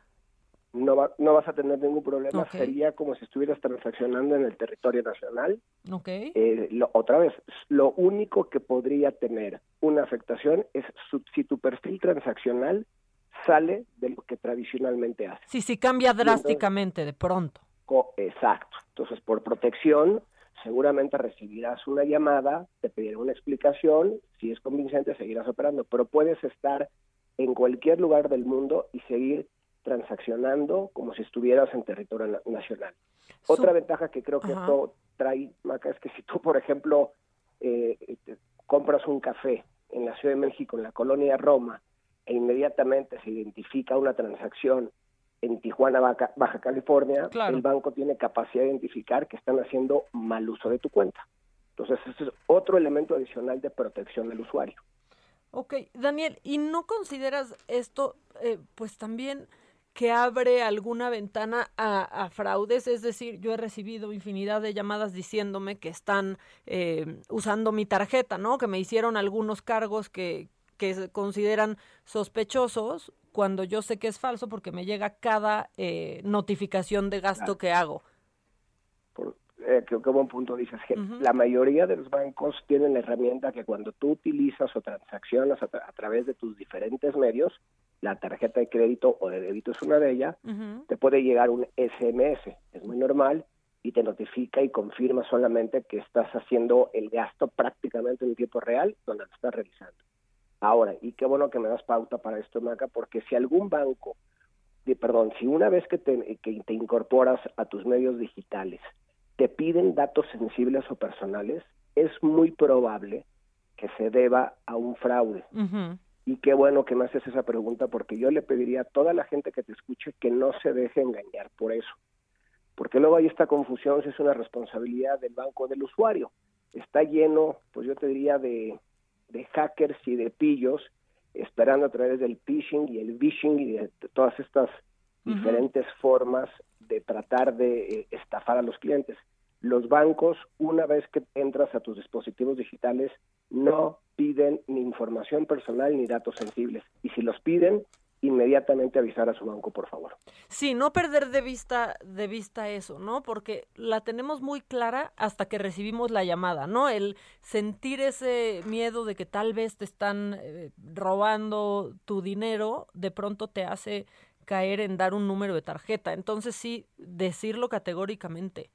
No, va, no vas a tener ningún problema, sería como si estuvieras transaccionando en el territorio nacional. Okay. Eh, otra vez, lo único que podría tener una afectación es si tu perfil transaccional sale de lo que tradicionalmente hace. Sí, sí, cambia drásticamente de pronto. exacto. Entonces, por protección, seguramente recibirás una llamada, te pedirán una explicación, si es convincente seguirás operando, pero puedes estar en cualquier lugar del mundo y seguir transaccionando como si estuvieras en territorio nacional. Otra ventaja que creo que esto trae, Maca, es que si tú, por ejemplo, eh, compras un café en la Ciudad de México, en la colonia Roma, e inmediatamente se identifica una transacción en Tijuana, Baja, California, el banco tiene capacidad de identificar que están haciendo mal uso de tu cuenta. Entonces, ese es otro elemento adicional de protección del usuario. Ok, Daniel, ¿y no consideras esto, eh, pues también que abre alguna ventana a, fraudes? Es decir, yo he recibido infinidad de llamadas diciéndome que están eh, usando mi tarjeta, ¿no? Que me hicieron algunos cargos que, que se consideran sospechosos cuando yo sé que es falso porque me llega cada eh, notificación de gasto que hago. Por, eh, creo que buen punto dices que la mayoría de los bancos tienen la herramienta que cuando tú utilizas o transaccionas a, través de tus diferentes medios, la tarjeta de crédito o de débito es una de ellas, te puede llegar un SMS, es muy normal, y te notifica y confirma solamente que estás haciendo el gasto prácticamente en tiempo real donde lo estás realizando. Ahora, y qué bueno que me das pauta para esto, Maca, porque si algún banco, perdón, si una vez que te, que te incorporas a tus medios digitales, te piden datos sensibles o personales, es muy probable que se deba a un fraude. Y qué bueno que me haces esa pregunta porque yo le pediría a toda la gente que te escuche que no se deje engañar por eso. Porque luego hay esta confusión si es una responsabilidad del banco del usuario. Está lleno, pues yo te diría, de, de hackers y de pillos esperando a través del phishing y el vishing y de todas estas diferentes formas de tratar de eh, estafar a los clientes. Los bancos, una vez que entras a tus dispositivos digitales, no piden ni información personal ni datos sensibles. Y si los piden, inmediatamente avisar a su banco, por favor. Sí, no perder de vista de vista eso, ¿no? Porque la tenemos muy clara hasta que recibimos la llamada, ¿no? El sentir ese miedo de que tal vez te están eh, robando tu dinero, de pronto te hace caer en dar un número de tarjeta. Entonces sí, decirlo categóricamente.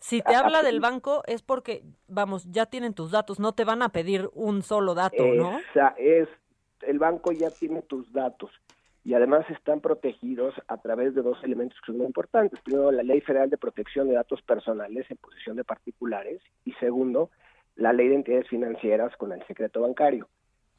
Si te habla del banco es porque, vamos, ya tienen tus datos, no te van a pedir un solo dato, ¿no? Esa es, el banco ya tiene tus datos y además están protegidos a través de dos elementos que son muy importantes. Primero, la Ley Federal de Protección de Datos Personales en posesión de particulares y segundo, la Ley de Entidades Financieras con el secreto bancario.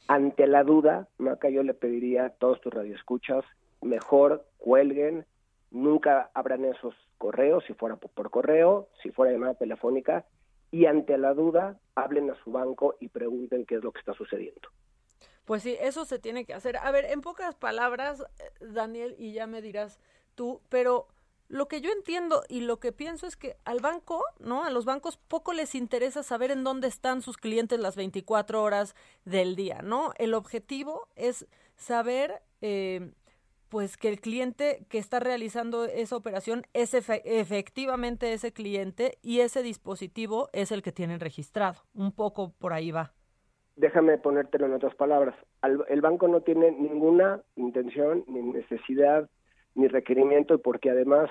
Ante la duda, Maca, yo le pediría a todos tus radioescuchas, mejor cuelguen, nunca abran esos correos, si fuera por, correo, si fuera llamada telefónica, y ante la duda, hablen a su banco y pregunten qué es lo que está sucediendo. Pues sí, eso se tiene que hacer. A ver, en pocas palabras, Daniel, y ya me dirás tú, pero lo que yo entiendo y lo que pienso es que al banco, ¿no? A los bancos poco les interesa saber en dónde están sus clientes las 24 horas del día, ¿no? El objetivo es saber eh, pues que el cliente que está realizando esa operación es efectivamente ese cliente y ese dispositivo es el que tienen registrado. Un poco por ahí va. Déjame ponértelo en otras palabras. el banco no tiene ninguna intención, ni necesidad, ni requerimiento, porque además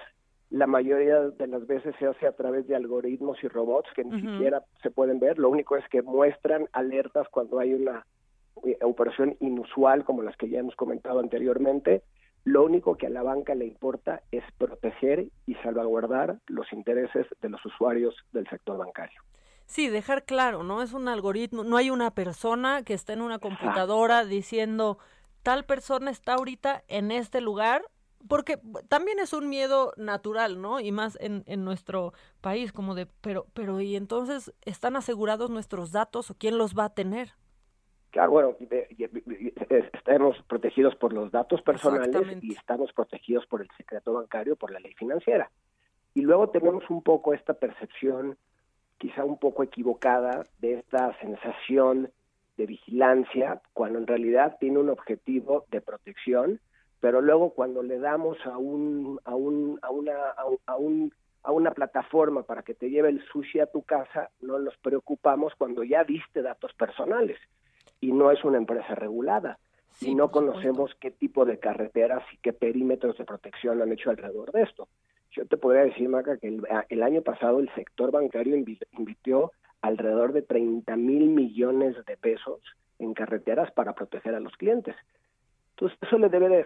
la mayoría de las veces se hace a través de algoritmos y robots que ni siquiera se pueden ver. Lo único es que muestran alertas cuando hay una eh, operación inusual como las que ya hemos comentado anteriormente lo único que a la banca le importa es proteger y salvaguardar los intereses de los usuarios del sector bancario. Sí, dejar claro, ¿no? Es un algoritmo, no hay una persona que está en una computadora diciendo tal persona está ahorita en este lugar, porque también es un miedo natural, ¿no? Y más en, en nuestro país, como de, pero, pero, ¿y entonces están asegurados nuestros datos o quién los va a tener? Claro, bueno, estamos protegidos por los datos personales y estamos protegidos por el secreto bancario, por la ley financiera. Y luego tenemos un poco esta percepción, quizá un poco equivocada, de esta sensación de vigilancia, cuando en realidad tiene un objetivo de protección, pero luego cuando le damos a un a un a una a un, a una plataforma para que te lleve el sushi a tu casa, no nos preocupamos cuando ya diste datos personales y no es una empresa regulada. y no conocemos qué tipo de carreteras y qué perímetros de protección han hecho alrededor de esto. Yo te podría decir, Maca, que el, año pasado el sector bancario invirtió alrededor de 30 mil millones de pesos en carreteras para proteger a los clientes. Entonces, eso le debe de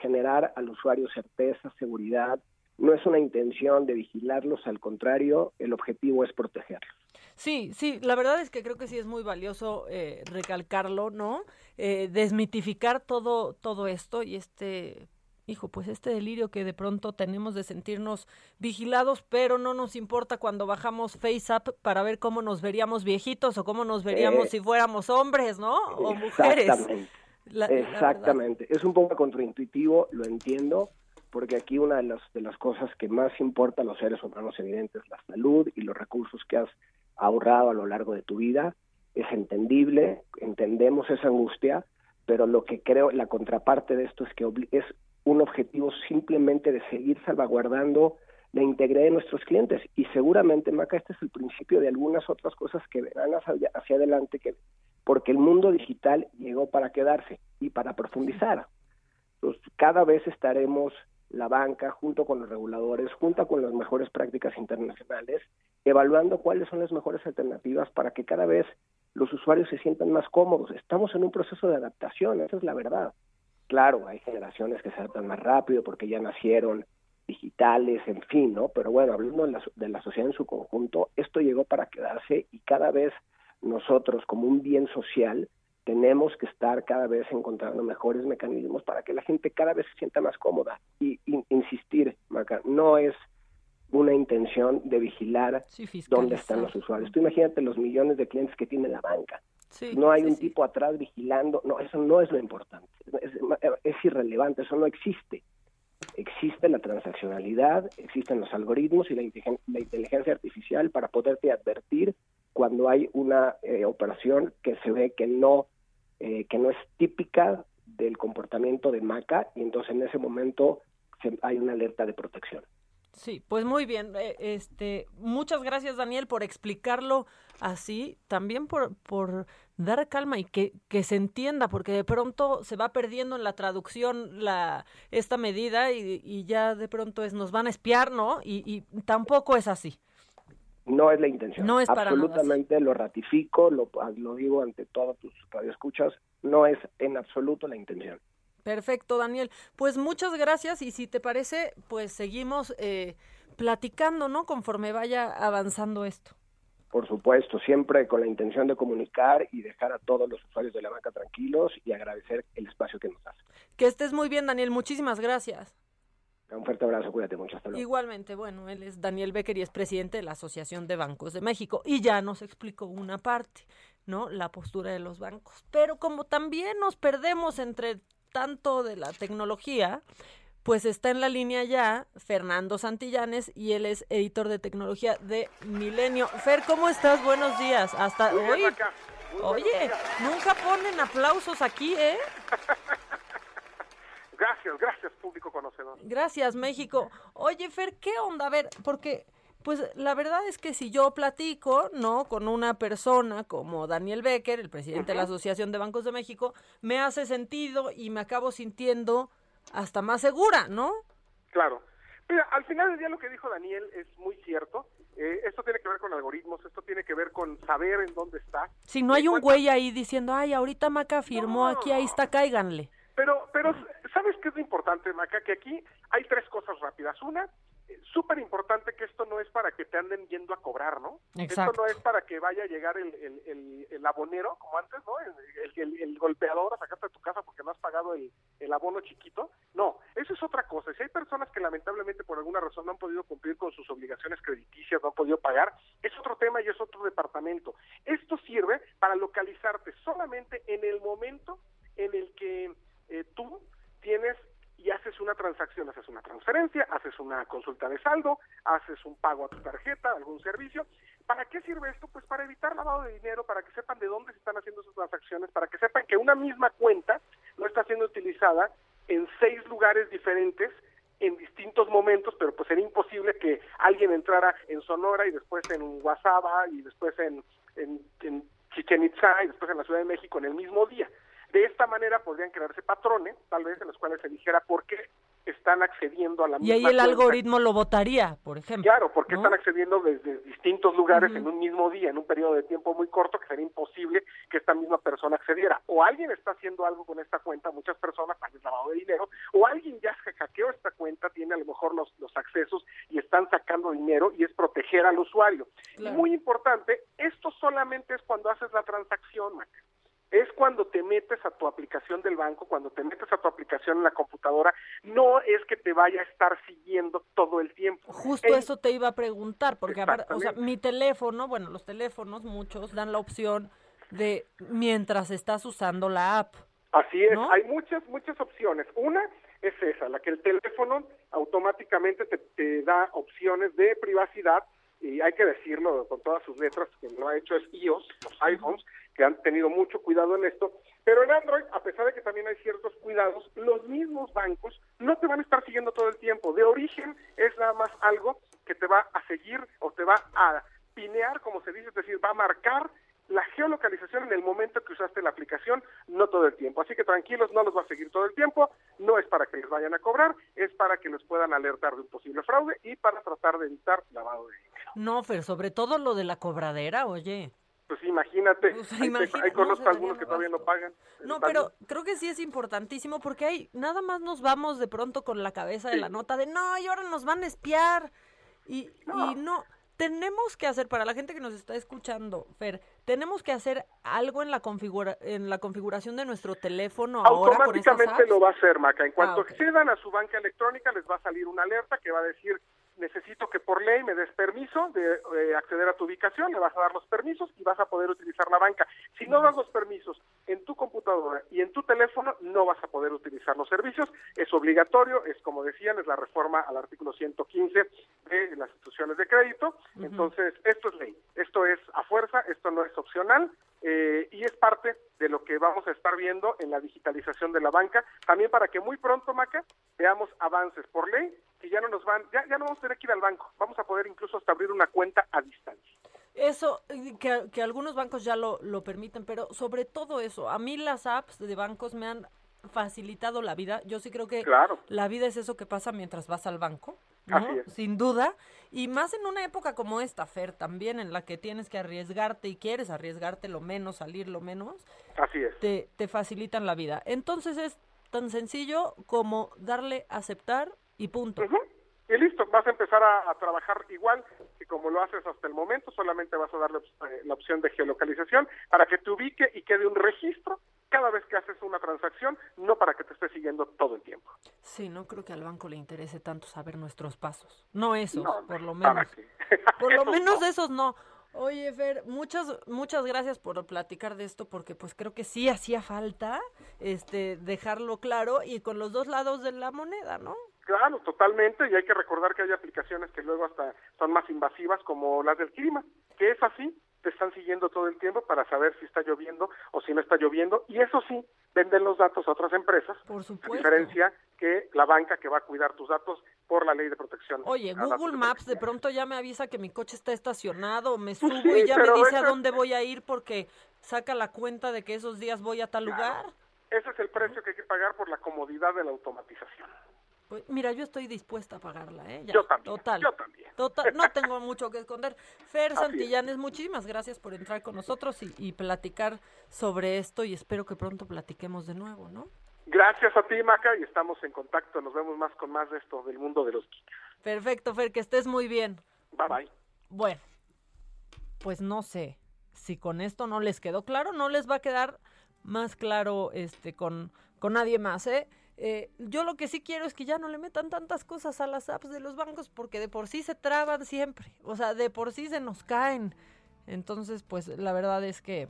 generar al usuario certeza, seguridad. No es una intención de vigilarlos, al contrario, el objetivo es protegerlos. Sí, sí, la verdad es que creo que sí es muy valioso eh, recalcarlo, ¿no? Eh, desmitificar todo, todo esto y este, hijo, pues este delirio que de pronto tenemos de sentirnos vigilados, pero no nos importa cuando bajamos FaceApp para ver cómo nos veríamos viejitos o cómo nos veríamos eh, si fuéramos hombres, ¿no? O mujeres. Exactamente. es un poco contraintuitivo, lo entiendo, porque aquí una de las, de las cosas que más importa a los seres humanos evidentes es la salud y los recursos que has ahorrado a lo largo de tu vida. Es entendible, entendemos esa angustia, pero lo que creo, la contraparte de esto es que es un objetivo simplemente de seguir salvaguardando la integridad de nuestros clientes. Y seguramente, Maca, este es el principio de algunas otras cosas que verán hacia, hacia adelante, que, porque el mundo digital llegó para quedarse y para profundizar. Entonces, cada vez estaremos la banca, junto con los reguladores, junto con las mejores prácticas internacionales, evaluando cuáles son las mejores alternativas para que cada vez los usuarios se sientan más cómodos. Estamos en un proceso de adaptación, esa es la verdad. Claro, hay generaciones que se adaptan más rápido porque ya nacieron digitales, en fin, ¿no? Pero bueno, hablando de la, de la sociedad en su conjunto, esto llegó para quedarse y cada vez nosotros como un bien social tenemos que estar cada vez encontrando mejores mecanismos para que la gente cada vez se sienta más cómoda. Y, insistir, Marca, no es una intención de vigilar dónde están los usuarios. Tú imagínate los millones de clientes que tiene la banca. no hay un tipo atrás vigilando, no, eso no es lo importante, es, es irrelevante, eso no existe. Existe la transaccionalidad, existen los algoritmos y la, la inteligencia artificial para poderte advertir cuando hay una eh, operación que se ve que no eh, que no es típica del comportamiento de Maca y entonces en ese momento hay una alerta de protección. Sí, pues muy bien. Eh, este, muchas gracias Daniel por explicarlo así, también por, por dar calma y que, que se entienda, porque de pronto se va perdiendo en la traducción la esta medida y, y ya de pronto es nos van a espiar, ¿no? Y, y tampoco es así. No es la intención. No es para Absolutamente lo ratifico, lo, lo digo ante todos tus radioescuchas, no es en absoluto la intención. Perfecto, Daniel. Pues muchas gracias y si te parece, pues seguimos eh, platicando, ¿no? Conforme vaya avanzando esto. Por supuesto, siempre con la intención de comunicar y dejar a todos los usuarios de la banca tranquilos y agradecer el espacio que nos das. Que estés muy bien, Daniel. Muchísimas gracias. Un fuerte abrazo, cuídate mucho, hasta luego. Igualmente, bueno, él es Daniel Becker y es presidente de la Asociación de Bancos de México y ya nos explicó una parte, ¿no? La postura de los bancos. Pero como también nos perdemos entre tanto de la tecnología, pues está en la línea ya Fernando Santillanes y él es editor de tecnología de Milenio. Fer, ¿cómo estás? Buenos días. Hasta hoy. Oye, nunca ponen aplausos aquí, ¿eh? Gracias, gracias, público conocedor. Gracias, México. Oye, Fer, ¿qué onda? A ver, porque pues la verdad es que si yo platico, ¿no? Con una persona como Daniel Becker, el presidente de la Asociación de Bancos de México, me hace sentido y me acabo sintiendo hasta más segura, ¿no? Claro. Mira, al final del día lo que dijo Daniel es muy cierto. Eh, esto tiene que ver con algoritmos, esto tiene que ver con saber en dónde está. Si no hay un güey ahí diciendo, ay, ahorita Maca firmó aquí, ahí está, cáiganle. Pero, pero, ¿sabes qué es lo importante, Maca? Que aquí hay tres cosas rápidas. Una, eh, súper importante que esto no es para que te anden yendo a cobrar, ¿no? Exacto. Esto no es para que vaya a llegar el, el, el, abonero, como antes, ¿no? El, el, golpeador a sacarte de tu casa porque no has pagado el, el abono chiquito. No, eso es otra cosa. Si hay personas que lamentablemente por alguna razón no han podido cumplir con sus obligaciones crediticias, no han podido pagar, es otro tema y es otro departamento. Esto sirve para localizarte solamente en el momento en el que eh, tú tienes y haces una transacción, haces una transferencia, haces una consulta de saldo, haces un pago a tu tarjeta, algún servicio. ¿Para qué sirve esto? Pues para evitar lavado de dinero, para que sepan de dónde se están haciendo esas transacciones, para que sepan que una misma cuenta no está siendo utilizada en seis lugares diferentes en distintos momentos, pero pues era imposible que alguien entrara en Sonora y después en Guasaba y después en, en, en Chichen Itza y después en la Ciudad de México en el mismo día. De esta manera podrían crearse patrones, tal vez en los cuales se dijera por qué están accediendo a la misma Y ahí el algoritmo lo votaría, por ejemplo. Claro, porque están accediendo desde distintos lugares en un mismo día, en un periodo de tiempo muy corto, que sería imposible que esta misma persona accediera. O alguien está haciendo algo con esta cuenta, muchas personas, tal vez lavado de dinero, o alguien ya se hackeó esta cuenta, tiene a lo mejor los, los accesos y están sacando dinero y es proteger al usuario. Y muy importante, esto solamente es cuando haces la transacción, es cuando te metes a tu aplicación del banco, cuando te metes a tu aplicación en la computadora, no es que te vaya a estar siguiendo todo el tiempo. Justo eso te iba a preguntar, porque o sea, mi teléfono, bueno, los teléfonos muchos dan la opción de mientras estás usando la app. Así es, hay muchas, muchas opciones. Una es esa, la que el teléfono automáticamente te, te da opciones de privacidad y hay que decirlo con todas sus letras, que lo ha hecho es iOS, los iPhones, que han tenido mucho cuidado en esto, pero en Android, a pesar de que también hay ciertos cuidados, los mismos bancos no te van a estar siguiendo todo el tiempo. De origen es nada más algo que te va a seguir o te va a pinear, como se dice, es decir, va a marcar la geolocalización en el momento que usaste la aplicación, no todo el tiempo. Así que tranquilos, no los va a seguir todo el tiempo, no es para que les vayan a cobrar, es para que los puedan alertar de un posible fraude y para tratar de evitar lavado de dinero. No, pero sobre todo lo de la cobradera, oye. Pues imagínate, Pues, ahí, te- imagina- ahí no, conozco se algunos que todavía no pagan. No, pero creo que sí es importantísimo porque hay nada más nos vamos de pronto con la cabeza de la nota de no, y ahora nos van a espiar. Y no. y no, tenemos que hacer, para la gente que nos está escuchando, Fer, tenemos que hacer algo en la, configura, en la configuración de nuestro teléfono ahora con Automáticamente apps. lo va a hacer, Maca. En cuanto Ah, ok. accedan a su banca electrónica, les va a salir una alerta que va a decir, necesito que por ley me des permiso de eh, acceder a tu ubicación, le vas a dar los permisos y vas a poder utilizar la banca. Si no das los permisos en tu computadora y en tu teléfono, no vas a poder utilizar los servicios. Es obligatorio, es como decían, es la reforma al artículo 115 de las instituciones de crédito. Entonces, esto es ley, esto es a fuerza, esto no es opcional eh, y es parte de lo que vamos a estar viendo en la digitalización de la banca, también para que muy pronto, Maca, veamos avances por ley que ya no nos van, ya, ya no vamos a tener que ir al banco, vamos a poder incluso hasta abrir una cuenta a distancia. Eso, eh, que, que algunos bancos ya lo, lo permiten, pero sobre todo eso, a mí las apps de bancos me han facilitado la vida. Yo sí creo que Claro. la vida es eso que pasa mientras vas al banco, ¿no? Así es. Sin duda. Y más en una época como esta, Fer, también en la que tienes que arriesgarte y quieres arriesgarte lo menos, salir lo menos, Así es. te, te facilitan la vida. Entonces es tan sencillo como darle aceptar y punto. Y listo, vas a empezar a, a trabajar igual que como lo haces hasta el momento, solamente vas a darle eh, la opción de geolocalización para que te ubique y quede un registro cada vez que haces una transacción, no para que te esté siguiendo todo el tiempo. Sí, no creo que al banco le interese tanto saber nuestros pasos. No esos, No, por lo ¿para menos. Por lo menos esos no. Oye, Fer, muchas muchas gracias por platicar de esto porque pues creo que sí hacía falta este dejarlo claro y con los dos lados de la moneda, ¿no? Claro, totalmente, y hay que recordar que hay aplicaciones que luego hasta son más invasivas como las del clima, que es así, te están siguiendo todo el tiempo para saber si está lloviendo o si no está lloviendo, y eso sí, venden los datos a otras empresas, Por a supuesto. diferencia que la banca que va a cuidar tus datos por la ley de protección. Oye, a Google Maps de pronto ya me avisa que mi coche está estacionado, me subo Sí, y ya me dice a dónde voy a ir porque saca la cuenta de que esos días voy a tal lugar. Ese es el precio que hay que pagar por la comodidad de la automatización. Pues, mira, yo estoy dispuesta a pagarla, ¿eh? Ya, Yo también, Total. yo también. Total, no tengo mucho que esconder. Fer Así es. Santillanes, muchísimas gracias por entrar con nosotros y, y platicar sobre esto y espero que pronto platiquemos de nuevo, ¿no? Gracias a ti, Maca, y estamos en contacto. Nos vemos más con más de esto del mundo de los geeks. Perfecto, Fer, que estés muy bien. Bye bye. Bueno, pues no sé si con esto no les quedó claro, no les va a quedar más claro este con, con nadie más, ¿eh? Eh, yo lo que sí quiero es que ya no le metan tantas cosas a las apps de los bancos porque de por sí se traban siempre, o sea, de por sí se nos caen. Entonces, pues la verdad es que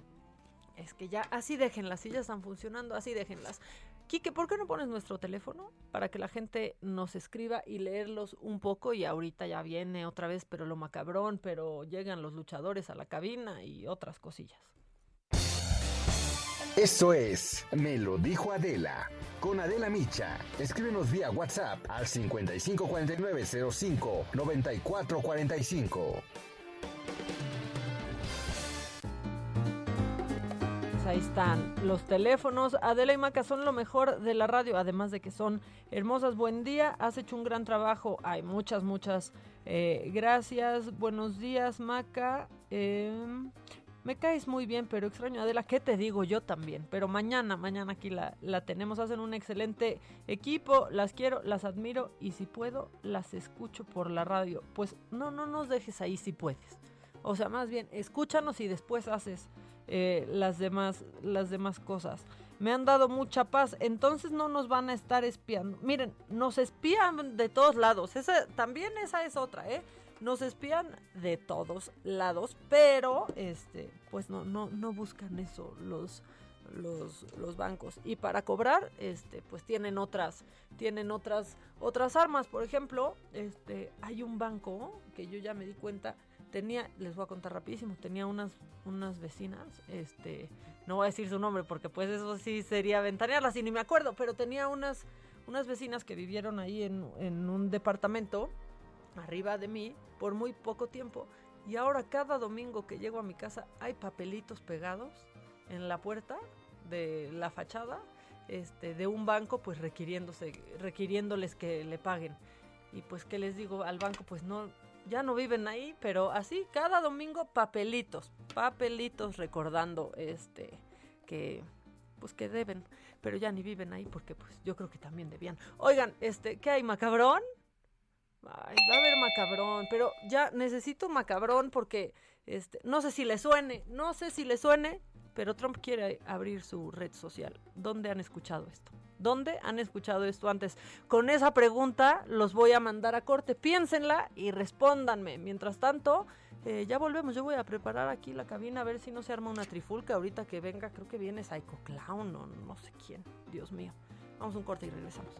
es que ya así déjenlas, si ya están funcionando, así déjenlas. Quique, ¿por qué no pones nuestro teléfono para que la gente nos escriba y leerlos un poco? Y ahorita ya viene otra vez, pero lo macabrón, pero llegan los luchadores a la cabina y otras cosillas. Esto es Me lo dijo Adela. Con Adela Micha. Escríbenos vía WhatsApp al 554905 9445. Pues ahí están los teléfonos. Adela y Maca son lo mejor de la radio, además de que son hermosas. Buen día, has hecho un gran trabajo. Hay muchas, muchas eh, gracias. Buenos días, Maca. Em, me caes muy bien, pero extraño, Adela, ¿qué te digo? Yo también. Pero mañana, mañana aquí la, la tenemos. Hacen un excelente equipo. Las quiero, las admiro y si puedo, las escucho por la radio. Pues no, no nos dejes ahí si puedes. O sea, más bien, escúchanos y después haces eh, las demás, las demás cosas. Me han dado mucha paz, entonces no nos van a estar espiando. Miren, nos espían de todos lados. Esa, también esa es otra, ¿eh? Nos espían de todos lados, pero este, pues no, no, no buscan eso los, los, los bancos. Y para cobrar, este, pues tienen otras, tienen otras, otras armas. Por ejemplo, este, hay un banco que yo ya me di cuenta, tenía, les voy a contar rapidísimo, tenía unas, unas vecinas, este, no voy a decir su nombre porque pues eso sí sería ventanearlas y ni me acuerdo, pero tenía unas, unas vecinas que vivieron ahí en, en un departamento arriba de mí por muy poco tiempo y ahora cada domingo que llego a mi casa hay papelitos pegados en la puerta de la fachada este, de un banco pues requiriéndose, requiriéndoles que le paguen. Y pues, ¿qué les digo al banco? Pues no, ya no viven ahí, pero así cada domingo papelitos, papelitos recordando este que pues que deben, pero ya ni viven ahí porque pues yo creo que también debían. Oigan, este, ¿qué hay macabrón? Ay, va a haber macabrón, pero ya necesito macabrón porque este, no sé si le suene, no sé si le suene, pero Trump quiere abrir su red social. ¿Dónde han escuchado esto? ¿Dónde han escuchado esto antes? Con esa pregunta los voy a mandar a corte. Piénsenla y respóndanme. Mientras tanto, eh, ya volvemos. Yo voy a preparar aquí la cabina a ver si no se arma una trifulca. Ahorita que venga, creo que viene Psycho Clown o no sé quién. Dios mío. Vamos a un corte y regresamos.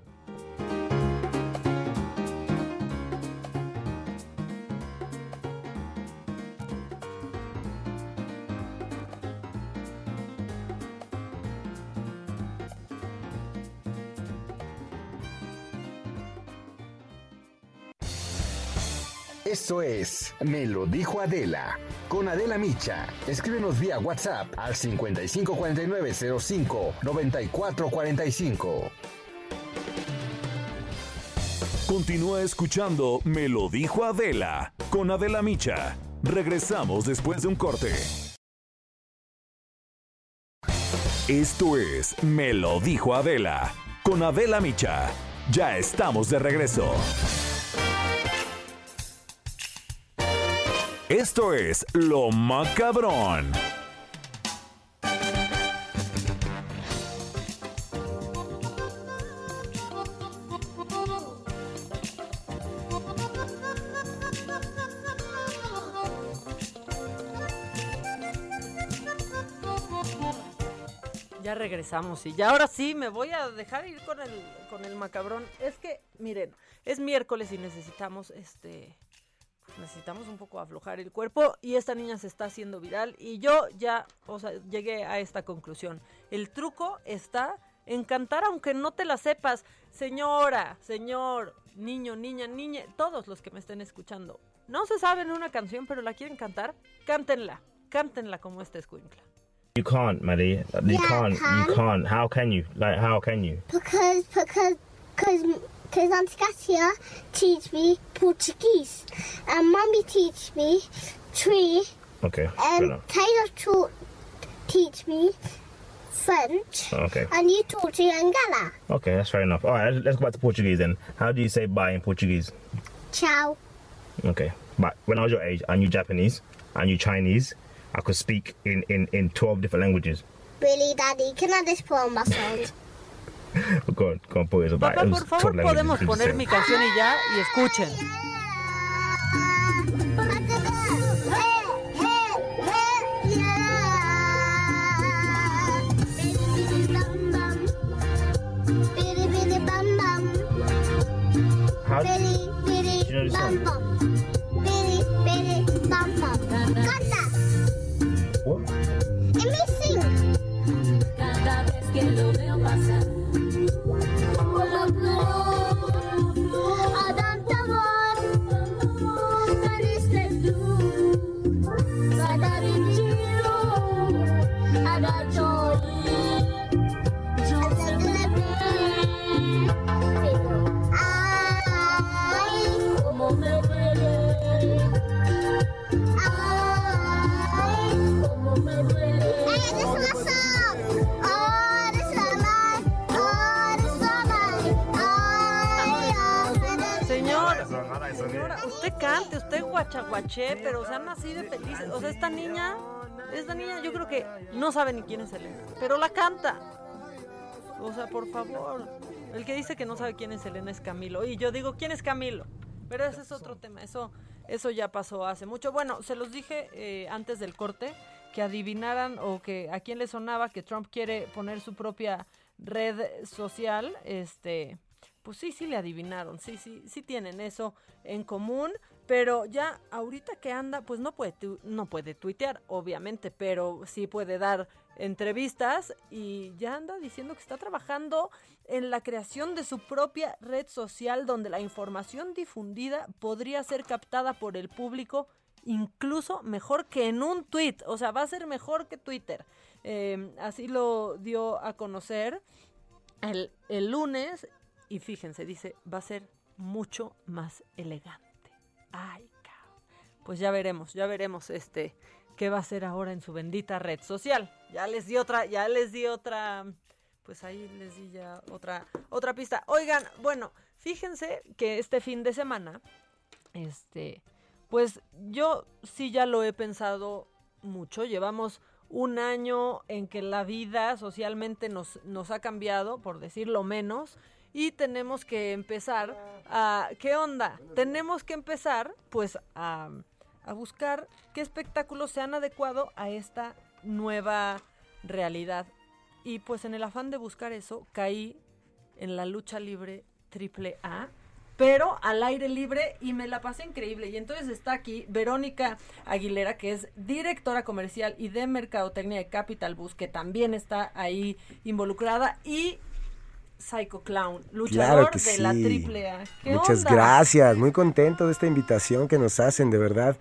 Esto es Me lo dijo Adela. Con Adela Micha. Escríbenos vía WhatsApp al 554905 9445. Continúa escuchando Me lo dijo Adela con Adela Micha. Regresamos después de un corte. Esto es Me lo dijo Adela con Adela Micha. Ya estamos de regreso. Esto es Lo Macabrón. Ya regresamos y ya ahora sí me voy a dejar ir con el con el macabrón. Es que miren, es miércoles y necesitamos este necesitamos un poco aflojar el cuerpo y esta niña se está haciendo viral y yo ya, o sea, llegué a esta conclusión. El truco está en cantar aunque no te la sepas. Señora, señor, niño, niña, niña, todos los que me estén escuchando. No se saben una canción, pero la quieren cantar, cántenla. Cántenla como esta escuincla. You can't, Maddie. You Yeah, can't. can. You can't. How can you? Like, how can you? Because because because because Auntie Katia teach me Portuguese, and Mummy teach me tree, Okay. and. Taylor taught teach me French, Okay. and you taught me Angala. Okay, that's fair enough. All right, let's- go back to Portuguese then. How do you say bye in Portuguese? Ciao. Okay. But when I was your age, I knew Japanese, I knew Chinese, I could speak in, in, in 12 different languages. Really, Daddy, can I just put on my song? Go on, go on, put it about Papá, it was por favor, 12 languages, podemos poner mi canción y ya, y escuchen. How-. Canta. What? Me sing. Cada vez que lo veo pasar. A guachaguaché, pero sean así de felices. O sea, esta niña, esta niña yo creo que no sabe ni quién es Elena, pero la canta. O sea, por favor. El que dice que no sabe quién es Elena es Camilo. Y yo digo, ¿quién es Camilo? Pero ese es otro tema, eso, eso ya pasó hace mucho. Bueno, se los dije eh, antes del corte que adivinaran o que a quién le sonaba que Trump quiere poner su propia red social, este, pues sí, sí le adivinaron, sí, sí, sí tienen eso en común, pero ya ahorita que anda, pues no puede, no puede tuitear, obviamente, pero sí puede dar entrevistas y ya anda diciendo que está trabajando en la creación de su propia red social donde la información difundida podría ser captada por el público incluso mejor que en un tweet, o sea, va a ser mejor que Twitter. Eh, así lo dio a conocer el, el lunes y fíjense, dice, va a ser mucho más elegante. Ay, pues ya veremos, ya veremos este qué va a hacer ahora en su bendita red social. Ya les di otra, ya les di otra, pues ahí les di ya otra, otra pista. Oigan, bueno, fíjense que este fin de semana, este, pues yo sí ya lo he pensado mucho. Llevamos un año en que la vida socialmente nos, nos ha cambiado, por decirlo menos, y tenemos que empezar a... ¿Qué onda? Tenemos que empezar, pues, a, a buscar qué espectáculos se han adecuado a esta nueva realidad. Y pues en el afán de buscar eso, caí en la lucha libre triple A, pero al aire libre y me la pasé increíble. Y entonces está aquí Verónica Aguilera, que es directora comercial y de mercadotecnia de Capital Bus, que también está ahí involucrada, y Psycho Clown, luchador Claro que de la sí. triple A. ¿Qué Muchas onda? gracias, muy contento de esta invitación que nos hacen, de verdad.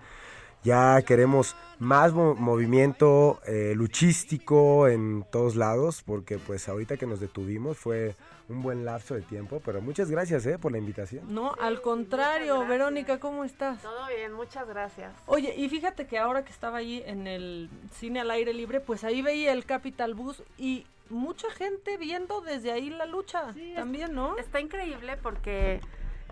Ya queremos más mo- movimiento eh, luchístico en todos lados, porque pues ahorita que nos detuvimos fue un buen lapso de tiempo, pero muchas gracias eh, por la invitación. No, al contrario, Verónica, ¿cómo estás? Todo bien, muchas gracias. Oye, y fíjate que ahora que estaba ahí en el cine al aire libre, pues ahí veía el Capital Bus y mucha gente viendo desde ahí la lucha también, ¿no? Está increíble porque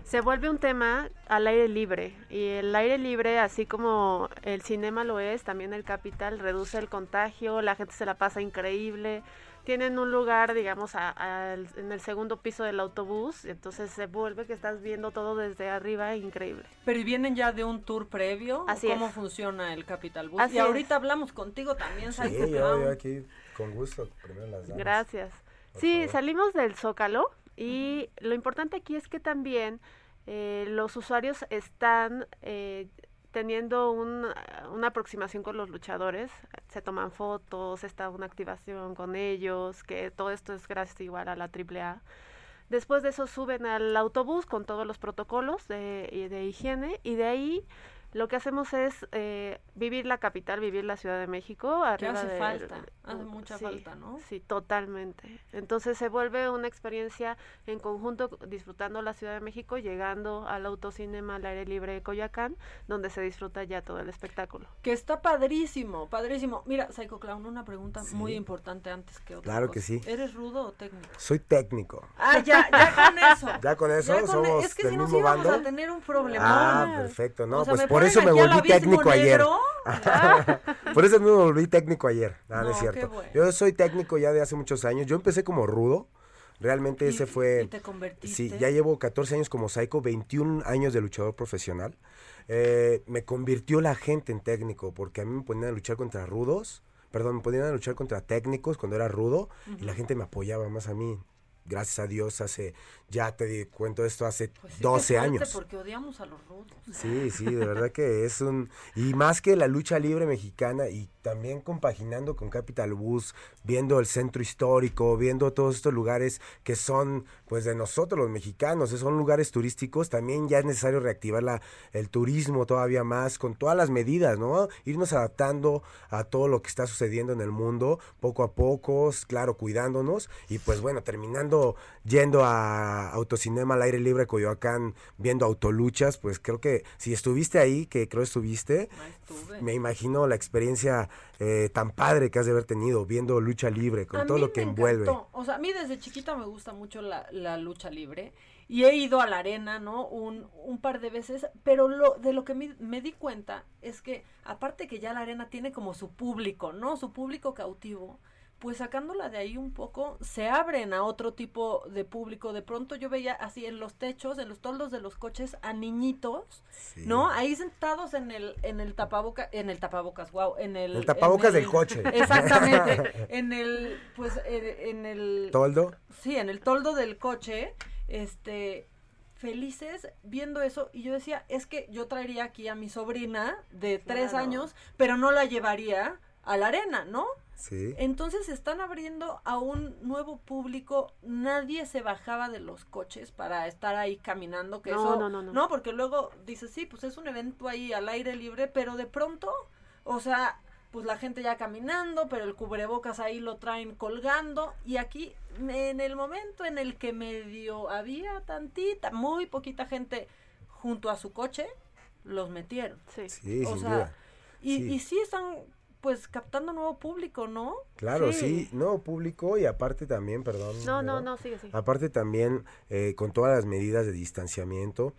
se vuelve un tema al aire libre y el aire libre, así como el cinema lo es, también el capital reduce el contagio, la gente se la pasa increíble. Tienen un lugar, digamos, a- al- en el segundo piso del autobús, entonces se vuelve que estás viendo todo desde arriba, increíble. Pero ¿y vienen ya de un tour previo? ¿O Así ¿Cómo es. funciona el Capital Bus? Así y es. ahorita hablamos contigo también, Sí, yo, yo aquí con gusto, primero las damas. Gracias. Sí, salimos del Zócalo y lo importante aquí es que también eh, los usuarios están eh, teniendo un- una aproximación con los luchadores, se toman fotos, está una activación con ellos, que todo esto es gracias igual a la AAA. Después de eso suben al autobús con todos los protocolos de, de higiene y de ahí lo que hacemos es eh, vivir la capital, vivir la Ciudad de México. Que hace falta, hace mucha sí, falta, ¿no? Sí, totalmente. Entonces se vuelve una experiencia en conjunto disfrutando la Ciudad de México, llegando al autocinema al aire libre de Coyoacán, donde se disfruta ya todo el espectáculo. Que está padrísimo, padrísimo. Mira, Psycho Clown, una pregunta Sí. muy importante antes que otra Claro que sí. ¿Eres rudo o técnico? Soy técnico. Ah, ya, ya con eso. Ya con eso Ya con- somos es que del si nos mismo íbamos bando. a tener un problema. Ah, perfecto. No, O sea, pues me por ponen eso me volví técnico ayer. por eso me volví técnico ayer. Ah, no, No, es cierto. bueno. Yo soy técnico ya de hace muchos años. Yo empecé como rudo. Realmente ese fue... y te convertiste. Sí, ya llevo 14 años como psycho, 21 años de luchador profesional. Eh, me convirtió la gente en técnico porque a mí me ponían a luchar contra rudos. Perdón, me ponían a luchar contra técnicos cuando era rudo y la gente me apoyaba más a mí. Gracias a Dios, hace, ya te di- cuento esto, hace Pues sí, qué 12 fuerte, años. Porque odiamos a los rudos. Sí, sí, de verdad que es un... Y más que la lucha libre mexicana y también compaginando con Capital Bus, viendo el centro histórico, viendo todos estos lugares que son pues de nosotros los mexicanos, eh, son lugares turísticos, también ya es necesario reactivar la, el turismo todavía más con todas las medidas, ¿no? Irnos adaptando a todo lo que está sucediendo en el mundo, poco a poco, claro, cuidándonos y pues bueno, terminando yendo a Autocinema al aire libre Coyoacán, viendo autoluchas, pues creo que si estuviste ahí, que creo estuviste, me imagino la experiencia eh, tan padre que has de haber tenido viendo lucha libre, con A todo lo que envuelve. encantó. O sea, a mí desde chiquita me gusta mucho la, la lucha libre y he ido a la arena, ¿no? Un, un par de veces, pero lo de lo que me, me di cuenta es que aparte que ya la arena tiene como su público, ¿no? Su público cautivo. Pues sacándola de ahí un poco, se abren a otro tipo de público. De pronto yo veía así en los techos, en los toldos de los coches, a niñitos, ¿no? Ahí sentados en el, en el tapaboca, en el tapabocas, wow, en el, El tapabocas en el- del coche. Exactamente. en el, pues, en el ¿Toldo? Sí, en el toldo del coche, este, felices viendo eso y yo decía, es que yo traería aquí a mi sobrina de tres Claro. años, pero no la llevaría a la arena, ¿no? Sí. Entonces se están abriendo a un nuevo público. Nadie se bajaba de los coches para estar ahí caminando. Que No, eso, no, no, no. porque luego dices, sí, pues es un evento ahí al aire libre, pero de pronto, o sea, pues la gente ya caminando, pero el cubrebocas ahí lo traen colgando. Y aquí, en el momento en el que medio había tantita, muy poquita gente junto a su coche, los metieron. Sí, Sí, o sea, duda. Y, Sí. y sí están pues captando nuevo público, ¿no? Claro, sí, no, público y aparte también, perdón. No, no, Vero, no, sigue, sigue. Aparte también eh, con todas las medidas de distanciamiento.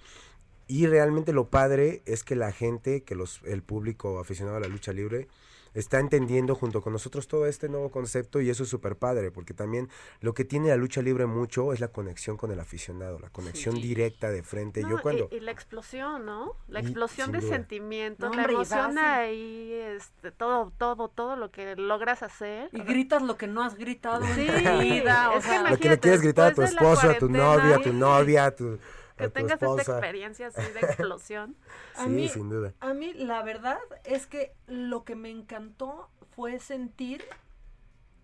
Y realmente lo padre es que la gente, que los, el público aficionado a la lucha libre, está entendiendo junto con nosotros todo este nuevo concepto y eso es súper padre, porque también lo que tiene la lucha libre mucho es la conexión con el aficionado, la conexión Sí. directa de frente. No, Yo cuando... y, y la explosión, ¿no? La explosión de duda. sentimientos, No, la hombre, emoción ahí, este, todo, todo, todo lo que logras hacer. Y gritas lo que no has gritado Sí, en tu vida, o sea, Lo que le quieres gritar a tu esposo, a tu novia, a tu novia, a tu, que tengas esta experiencia así de explosión. A Sí, mí- sin duda. A mí la verdad es que lo que me encantó fue sentir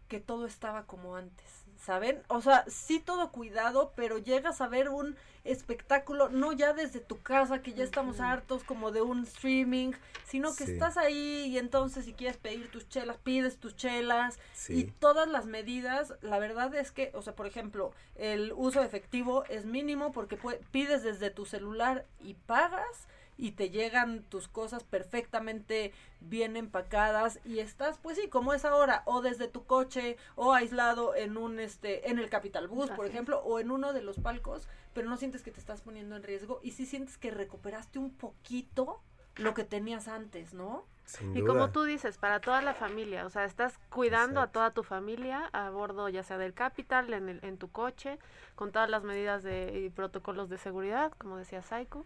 que todo estaba como antes, ¿saben? O sea, sí todo cuidado, pero llegas a ver un espectáculo no ya desde tu casa, que ya estamos hartos como de un streaming, sino que Sí. estás ahí y entonces si quieres pedir tus chelas, pides tus chelas Sí. y todas las medidas, la verdad es que, o sea, por ejemplo, el uso efectivo es mínimo porque pides desde tu celular y pagas y te llegan tus cosas perfectamente bien empacadas y estás pues sí como es ahora o desde tu coche o aislado en un este en el Capital Bus por es. ejemplo o en uno de los palcos pero no sientes que te estás poniendo en riesgo y sí sientes que recuperaste un poquito lo que tenías antes no Sin Y duda. como tú dices, para toda la familia, o sea, estás cuidando a toda tu familia a bordo ya sea del Capital, en, el, en tu coche, con todas las medidas de, y protocolos de seguridad, como decía Saiko.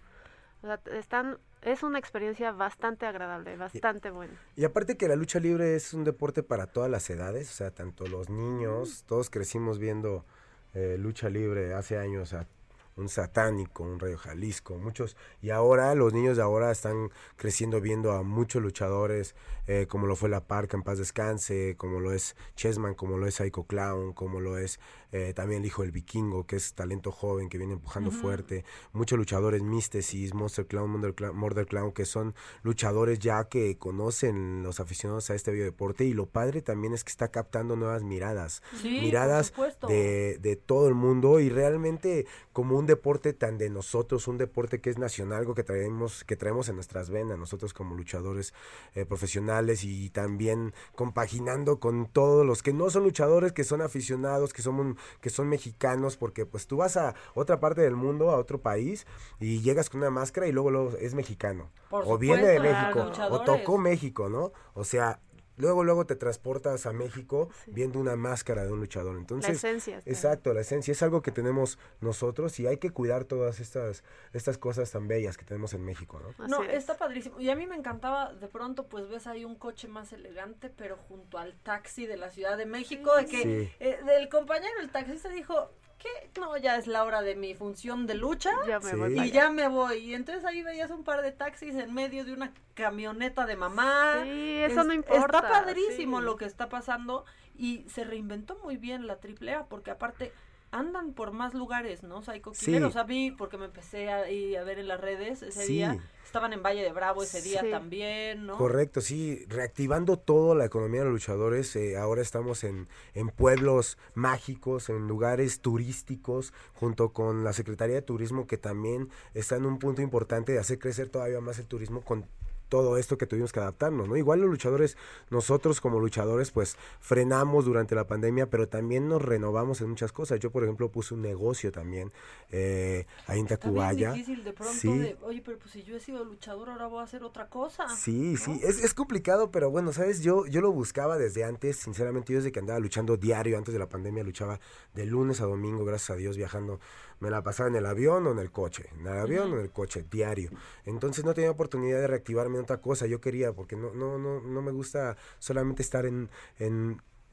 O sea, están, es una experiencia bastante agradable, bastante buena. Y aparte que la lucha libre es un deporte para todas las edades, o sea, tanto los niños, todos crecimos viendo eh, lucha libre hace años, a un satánico, un rayo Jalisco, muchos, y ahora los niños de ahora están creciendo viendo a muchos luchadores, eh, como lo fue La Parca en paz descanse, como lo es Chessman, como lo es Psycho Clown, como lo es eh, también el hijo del vikingo, que es talento joven, que viene empujando fuerte, muchos luchadores Místesis, Monster Clown, Murder Clown, Murder Clown, que son luchadores ya que conocen los aficionados a este biodeporte y lo padre también es que está captando nuevas miradas, Sí, miradas de, de todo el mundo. Y realmente como un deporte tan de nosotros, un deporte que es nacional, algo que traemos, que traemos en nuestras venas, nosotros como luchadores eh, profesionales y también compaginando con todos los que no son luchadores, que son aficionados, que son, que son mexicanos, porque pues tú vas a otra parte del mundo, a otro país, y llegas con una máscara y luego, luego es mexicano. Por o viene de México, o tocó México, ¿no? O sea, luego, luego te transportas a México viendo una máscara de un luchador. Entonces, esencia está ahí. Exacto, la esencia es algo que tenemos nosotros y hay que cuidar todas estas, estas cosas tan bellas que tenemos en México, ¿no? No, está padrísimo. Y a mí me encantaba, de pronto, pues ves ahí un coche más elegante, pero junto al taxi de la Ciudad de México, de que Sí. eh, del compañero, el taxista dijo que no, ya es la hora de mi función de lucha Ya me Sí. voy. y ya me voy. Y entonces ahí veías un par de taxis en medio de una camioneta de mamá. Sí, eso no importa, Está padrísimo sí. lo que está pasando y se reinventó muy bien la AAA porque aparte andan por más lugares, ¿no? Psycho Sí. Killer, o sea, vi porque me empecé a, ir a ver en las redes ese Sí. día. Estaban en Valle de Bravo ese día Sí. también, ¿no? Correcto, sí, reactivando toda la economía de los luchadores. eh, ahora estamos en, en pueblos mágicos, en lugares turísticos, junto con la Secretaría de Turismo, que también está en un punto importante de hacer crecer todavía más el turismo con todo esto que tuvimos que adaptarnos, ¿no? Igual los luchadores, nosotros como luchadores, pues frenamos durante la pandemia, pero también nos renovamos en muchas cosas. Yo, por ejemplo, puse un negocio también eh, ahí en Tacubaya. bien difícil de pronto Sí. de, oye, pero pues si yo he sido luchador, ahora voy a hacer otra cosa. Sí, sí, es, es complicado, pero bueno, sabes, yo, yo lo buscaba desde antes, sinceramente, yo desde que andaba luchando diario, antes de la pandemia, luchaba de lunes a domingo, gracias a Dios, viajando, me la pasaba en el avión o en el coche, en el avión o en el coche, diario. Entonces no tenía oportunidad de reactivarme otra cosa, yo quería, porque no, no, no, no me gusta solamente estar en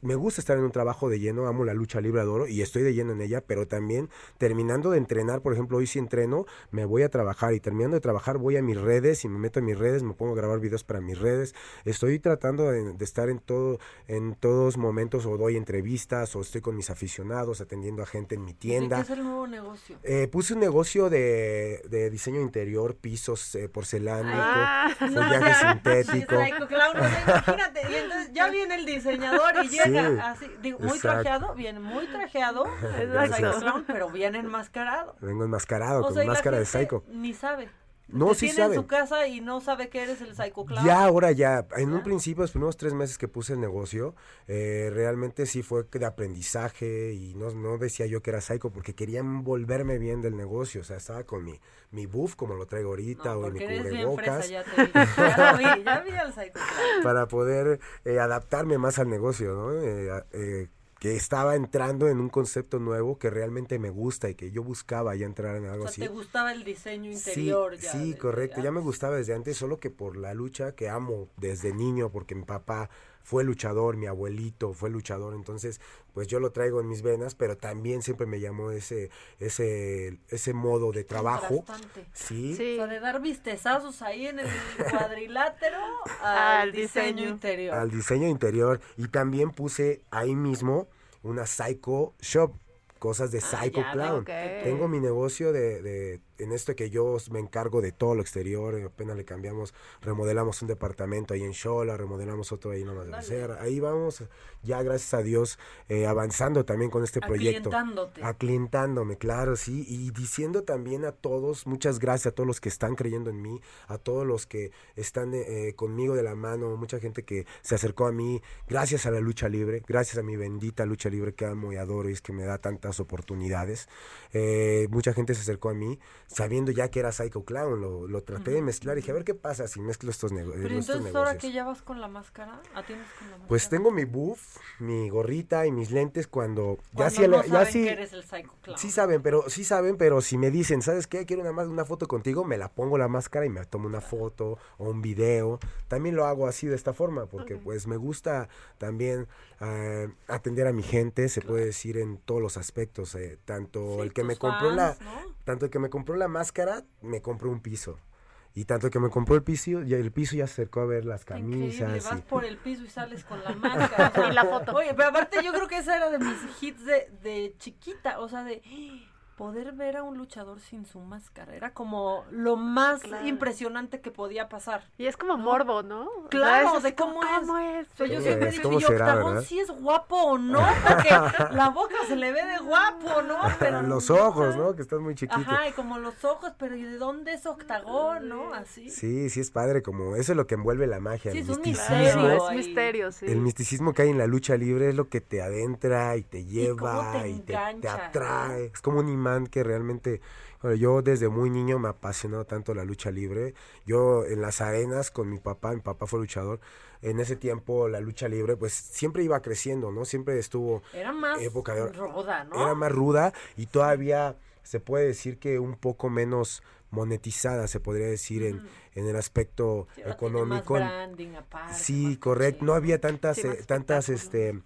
me gusta estar en un trabajo de lleno, amo la lucha libre, adoro y estoy de lleno en ella, pero también terminando de entrenar, por ejemplo, hoy si entreno, me voy a trabajar y terminando de trabajar voy a mis redes y me meto en mis redes, me pongo a grabar videos para mis redes. Estoy tratando de, de estar en todo en todos momentos o doy entrevistas o estoy con mis aficionados atendiendo a gente en mi ¿De tienda. qué es el nuevo negocio? Eh, puse un negocio de, de diseño interior, pisos eh, porcelánico, Ah, follaje sintético. Imagínate, y entonces ya viene el diseñador y llega Sí, así, digo, muy exacto. trajeado, viene muy trajeado, Exacto. Psycho Clown, pero bien enmascarado. Vengo enmascarado, O con sea, máscara de psycho. Ni sabe. No, sí tiene saben. en su casa y no sabe que eres el Psycho Clown. Ya, ahora ya. En un principio, los primeros tres meses que puse el negocio, eh, realmente sí fue de aprendizaje y no, no decía yo que era psycho porque quería volverme bien del negocio. O sea, estaba con mi, mi buff, como lo traigo ahorita, o mi fresa, cubrebocas, ya te vi. Ya vi, ya vi al Psycho Clown. para poder eh, adaptarme más al negocio, ¿no? Eh, eh, que estaba entrando en un concepto nuevo que realmente me gusta y que yo buscaba ya entrar en algo O así. sea, te gustaba el diseño interior sí, ya. sí, correcto. Ya me gustaba desde antes, solo que por la lucha que amo desde niño, porque mi papá fue luchador, mi abuelito fue luchador, entonces pues yo lo traigo en mis venas, pero también siempre me llamó ese ese ese modo de trabajo. Sí. O sea, de dar vistezazos ahí en el cuadrilátero al, Al diseño, diseño. interior. al diseño interior y también puse ahí mismo una Psycho Shop, cosas de Psycho Ah, ya, Clown. Tengo mi negocio de, de- en esto que yo me encargo de todo lo exterior, eh, apenas le cambiamos, remodelamos un departamento ahí en Xola, remodelamos otro ahí en Mazacer. Ahí vamos, ya gracias a Dios, eh, avanzando también con este proyecto. Aclientándote. Aclientándome, claro, sí, y diciendo también a todos, muchas gracias a todos los que están creyendo en mí, a todos los que están eh, conmigo de la mano, mucha gente que se acercó a mí, gracias a la lucha libre, gracias a mi bendita lucha libre que amo y adoro y es que me da tantas oportunidades. Eh, mucha gente se acercó a mí sabiendo ya que era Psycho Clown, lo, lo traté de mezclar y dije, a ver qué pasa si mezclo estos, nego- Pero estos entonces ahora que ya vas con la máscara, atiendes con la máscara. Pues tengo mi buff, mi gorrita y mis lentes cuando ya sí, no ya saben sí, que eres el Psycho Clown. Sí saben, pero sí saben, pero si me dicen, ¿sabes qué? Quiero una, más- una foto contigo, me la pongo la máscara y me tomo una foto o un video. También lo hago así de esta forma, porque pues me gusta también eh, atender a mi gente, se puede decir en todos los aspectos, eh, tanto Sí, el que me compró la, tanto el que me compró la máscara, me compró un piso. Y tanto que me compró el piso, y el piso ya se acercó a ver las Increíble, camisas. vas y- por el piso y sales con la máscara. Y la foto. Oye, pero aparte yo creo que esa era de mis hits de, de chiquita, o sea, de poder ver a un luchador sin su máscara. Era como lo más Claro. impresionante que podía pasar. Y es como morbo, ¿no? Claro, es de cómo como, es. ¿cómo es? O sea, yo siempre ¿y Octagón sí es guapo o no? Porque la boca se le ve de guapo, ¿no? Pero los ojos, ¿no? Que están muy chiquitos. Ajá, y como los ojos, pero ¿y de dónde es Octagón, no? Así. Sí, sí es padre, como eso es lo que envuelve la magia, Sí, el es un misticismo. misterio. es ahí. misterio, sí. El misticismo que hay en la lucha libre es lo que te adentra y te lleva te y te, te engancha, atrae. Es como un imán que realmente... bueno, yo desde muy niño me apasionó tanto la lucha libre. Yo en las arenas con mi papá, mi papá fue luchador. En ese tiempo la lucha libre pues siempre iba creciendo, ¿no? Siempre estuvo Era más época de- ruda, ¿no? era más ruda y todavía se puede decir que un poco menos monetizada, se podría decir, en, en el aspecto Sí, ahora tiene más económico. branding aparte, sí, correcto. No había tantas, Sí, eh, tantas, este,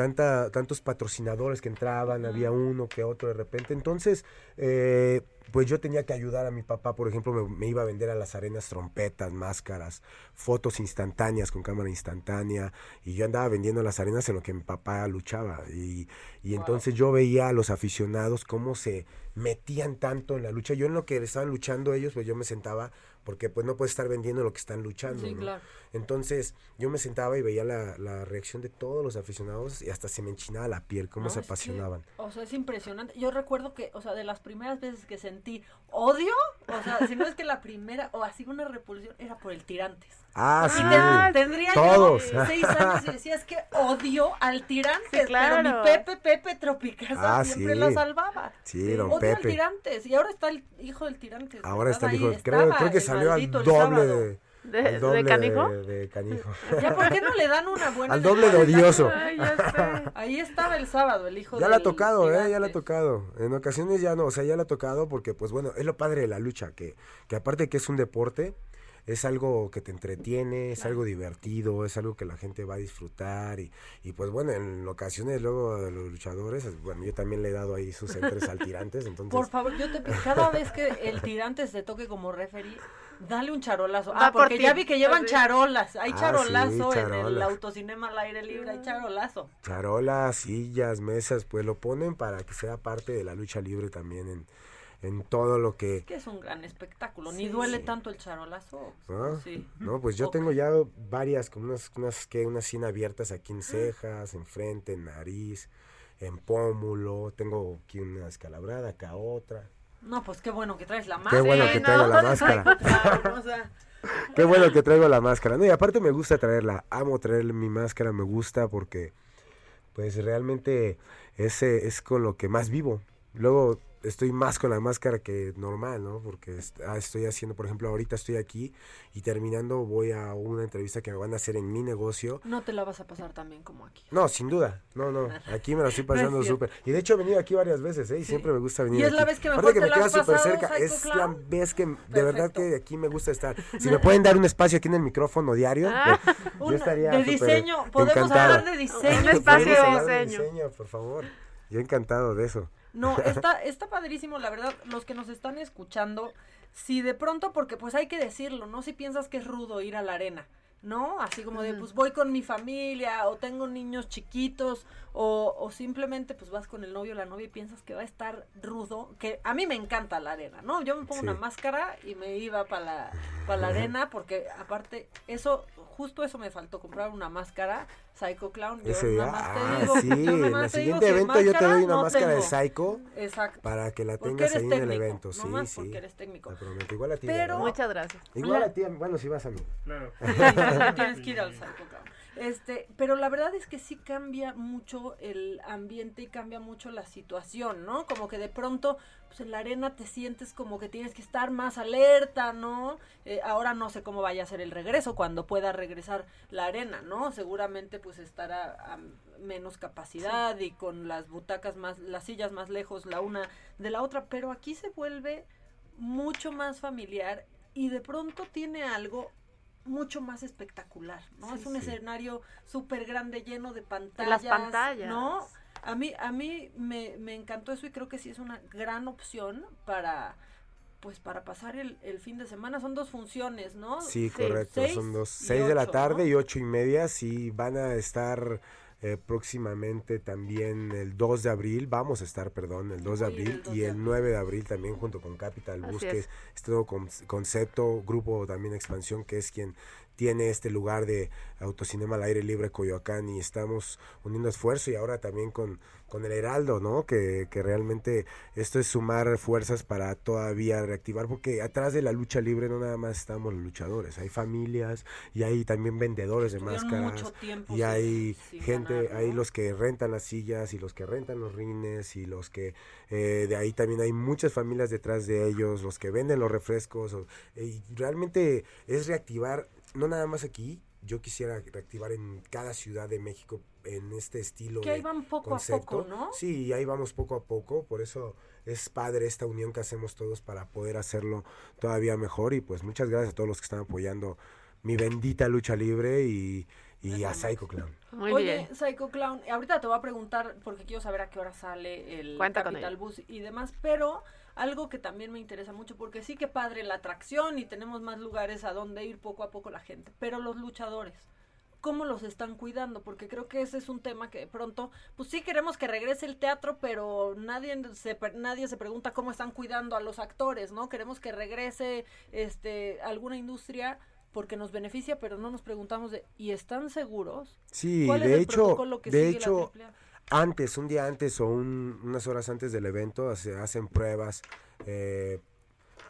tanta, tantos patrocinadores que entraban, había uno que otro de repente. Entonces, eh, pues yo tenía que ayudar a mi papá, por ejemplo, me, me iba a vender a las arenas trompetas, máscaras, fotos instantáneas con cámara instantánea, y yo andaba vendiendo las arenas en lo que mi papá luchaba. Y, y entonces yo veía a los aficionados cómo se metían tanto en la lucha. Yo en lo que estaban luchando ellos, pues yo me sentaba, porque pues no puedes estar vendiendo lo que están luchando. Sí, ¿no? claro. Entonces yo me sentaba y veía la, la reacción de todos los aficionados y hasta se me enchinaba la piel, cómo No, se que, apasionaban. o sea, es impresionante. Yo recuerdo que, o sea, de las primeras veces que sentí odio, o sea, si no es que la primera, o así una repulsión, era por el tirantes. Ah, Y sí. te- tendría Todos. yo seis años y decía, es que odio al tirantes, Sí, claro. pero mi Pepe, Pepe Tropicasa Ah, siempre sí. la salvaba. Sí, don odio al tirantes, y ahora está el hijo del tirantes. Ahora está el hijo, Ahí creo, estaba creo que el salió al doble sábado. de, ¿De- de canijo? de- de canijo. Ya, ¿por qué no le dan una buena Al doble de odioso. Ay, ya sé. Ahí estaba el sábado, el hijo Ya la ha del tocado, eh, ya la ha tocado. En ocasiones ya no, o sea, ya la ha tocado porque, pues bueno, es lo padre de la lucha, que, que aparte que es un deporte, es algo que te entretiene, es algo divertido, es algo que la gente va a disfrutar y, y pues bueno, en ocasiones luego de los luchadores, es- bueno, yo también le he dado ahí sus entres al tirantes, entonces... Por favor, yo te pido, cada vez que el tirante se toque como referee, dale un charolazo. Ah, por porque ya vi que llevan charolas. Hay Ah, charolazo sí, en el autocinema al aire libre, hay charolazo. charolas, sillas, mesas, pues lo ponen para que sea parte de la lucha libre también en, en todo lo que... Que es un gran espectáculo. Ni duele tanto el charolazo. ¿no? Sí. No, pues yo tengo ya varias, como unas, unas, que unas 100 abiertas aquí en cejas, en frente, en nariz, en pómulo, tengo aquí una escalabrada, acá otra. No, pues qué bueno que traes la Qué máscara. bueno que traigo la máscara. Claro, o sea, Qué bueno que traigo la máscara. No, y aparte me gusta traerla. Amo traer mi máscara, me gusta porque pues realmente ese es con lo que más vivo. Luego estoy más con la máscara que normal, ¿no? Porque ah, estoy haciendo, por ejemplo, ahorita estoy aquí y terminando voy a una entrevista que me van a hacer en mi negocio. no te la vas a pasar tan bien como aquí. No, sin duda. No, no. Aquí me la estoy No es pasando cierto. súper. Y de hecho he venido aquí varias veces, ¿eh? Y siempre me gusta venir Y es aquí. la vez que mejor Aparte que te me la queda súper cerca. Es la vez que de verdad que aquí me gusta estar. Si me pueden dar un espacio aquí en el micrófono diario, Ah, pues, yo estaría de diseño, podemos encantado. hablar de diseño. Un espacio de Podemos hablar diseño. por favor. Yo encantado de eso. No, está, está padrísimo, la verdad, los que nos están escuchando, si de pronto, porque pues hay que decirlo, ¿no? Si piensas que es rudo ir a la arena, ¿no? Así como de, pues voy con mi familia, o tengo niños chiquitos, o, o simplemente pues vas con el novio o la novia y piensas que va a estar rudo, que a mí me encanta la arena, ¿no? Yo me pongo Sí. una máscara y me iba para la, pa la arena, porque aparte, eso, justo eso me faltó, comprar una máscara, Psycho Clown, yo Ese nada día, más te ah, digo, sí, yo nada en más el te digo siguiente evento yo te doy una no máscara de tengo. Psycho Exacto. para que la tengas ahí en el técnico, evento. Sí, nomás sí. porque eres técnico. Te prometo. Igual a ti. Pero- ¿verdad? Muchas gracias. Igual a ti, bueno, si vas a mí. Claro. Tienes que ir al Psycho Clown. Este, pero la verdad es que sí cambia mucho el ambiente y cambia mucho la situación, ¿no? Como que de pronto, pues en la arena te sientes como que tienes que estar más alerta, ¿no? Eh, ahora no sé cómo vaya a ser el regreso, cuando pueda regresar la arena, ¿no? Seguramente pues estará a menos capacidad y con las butacas más, las sillas más lejos la una de la otra, pero aquí se vuelve mucho más familiar y de pronto tiene algo mucho más espectacular, ¿no? Sí, es un sí. escenario súper grande, lleno de pantallas. pantallas. ¿no? A mí, a mí me, me encantó eso y creo que sí es una gran opción para pues para pasar el, el fin de semana. Son dos funciones, ¿no? Sí, correcto. seis Son dos, seis de la tarde ¿no? y ocho y media. Sí, van a estar eh, próximamente también el 2 de abril. Vamos a estar, perdón, el 2 de el abril 2 y el abril. 9 de abril también junto con Capital Bus, es. que es este nuevo con- concepto, grupo también expansión, que es quien tiene este lugar de autocinema al aire libre Coyoacán y estamos uniendo esfuerzo y ahora también con, con el Heraldo, ¿no? Que, que realmente esto es sumar fuerzas para todavía reactivar, porque atrás de la lucha libre no nada más estamos los luchadores, hay familias y hay también vendedores de máscaras y sin- hay sin gente, ganar, hay los que rentan las sillas y los que rentan los rines y los que eh, de ahí también hay muchas familias detrás de ellos, los que venden los refrescos o- y realmente es reactivar no nada más aquí, yo quisiera reactivar en cada ciudad de México en este estilo Que de ahí van poco a concepto. poco, ¿no? Sí, y ahí vamos poco a poco, por eso es padre esta unión que hacemos todos para poder hacerlo todavía mejor y pues muchas gracias a todos los que están apoyando mi bendita lucha libre y, y a Psycho Clown. Muy Oye, bien. Psycho Clown, ahorita te voy a preguntar porque quiero saber a qué hora sale el Cuenta con Capital. Bus y demás, pero algo que también me interesa mucho porque sí que padre la atracción y tenemos más lugares a donde ir poco a poco la gente, pero los luchadores cómo los están cuidando, porque creo que ese es un tema que de pronto, pues sí queremos que regrese el teatro, pero nadie se nadie se pregunta cómo están cuidando a los actores, ¿no? Queremos que regrese este alguna industria porque nos beneficia, pero no nos preguntamos de ¿y están seguros? Sí, ¿Cuál es de el hecho, protocolo que de sigue la hecho, AAA? Antes, un día antes o un- unas horas antes del evento se hacen pruebas, eh,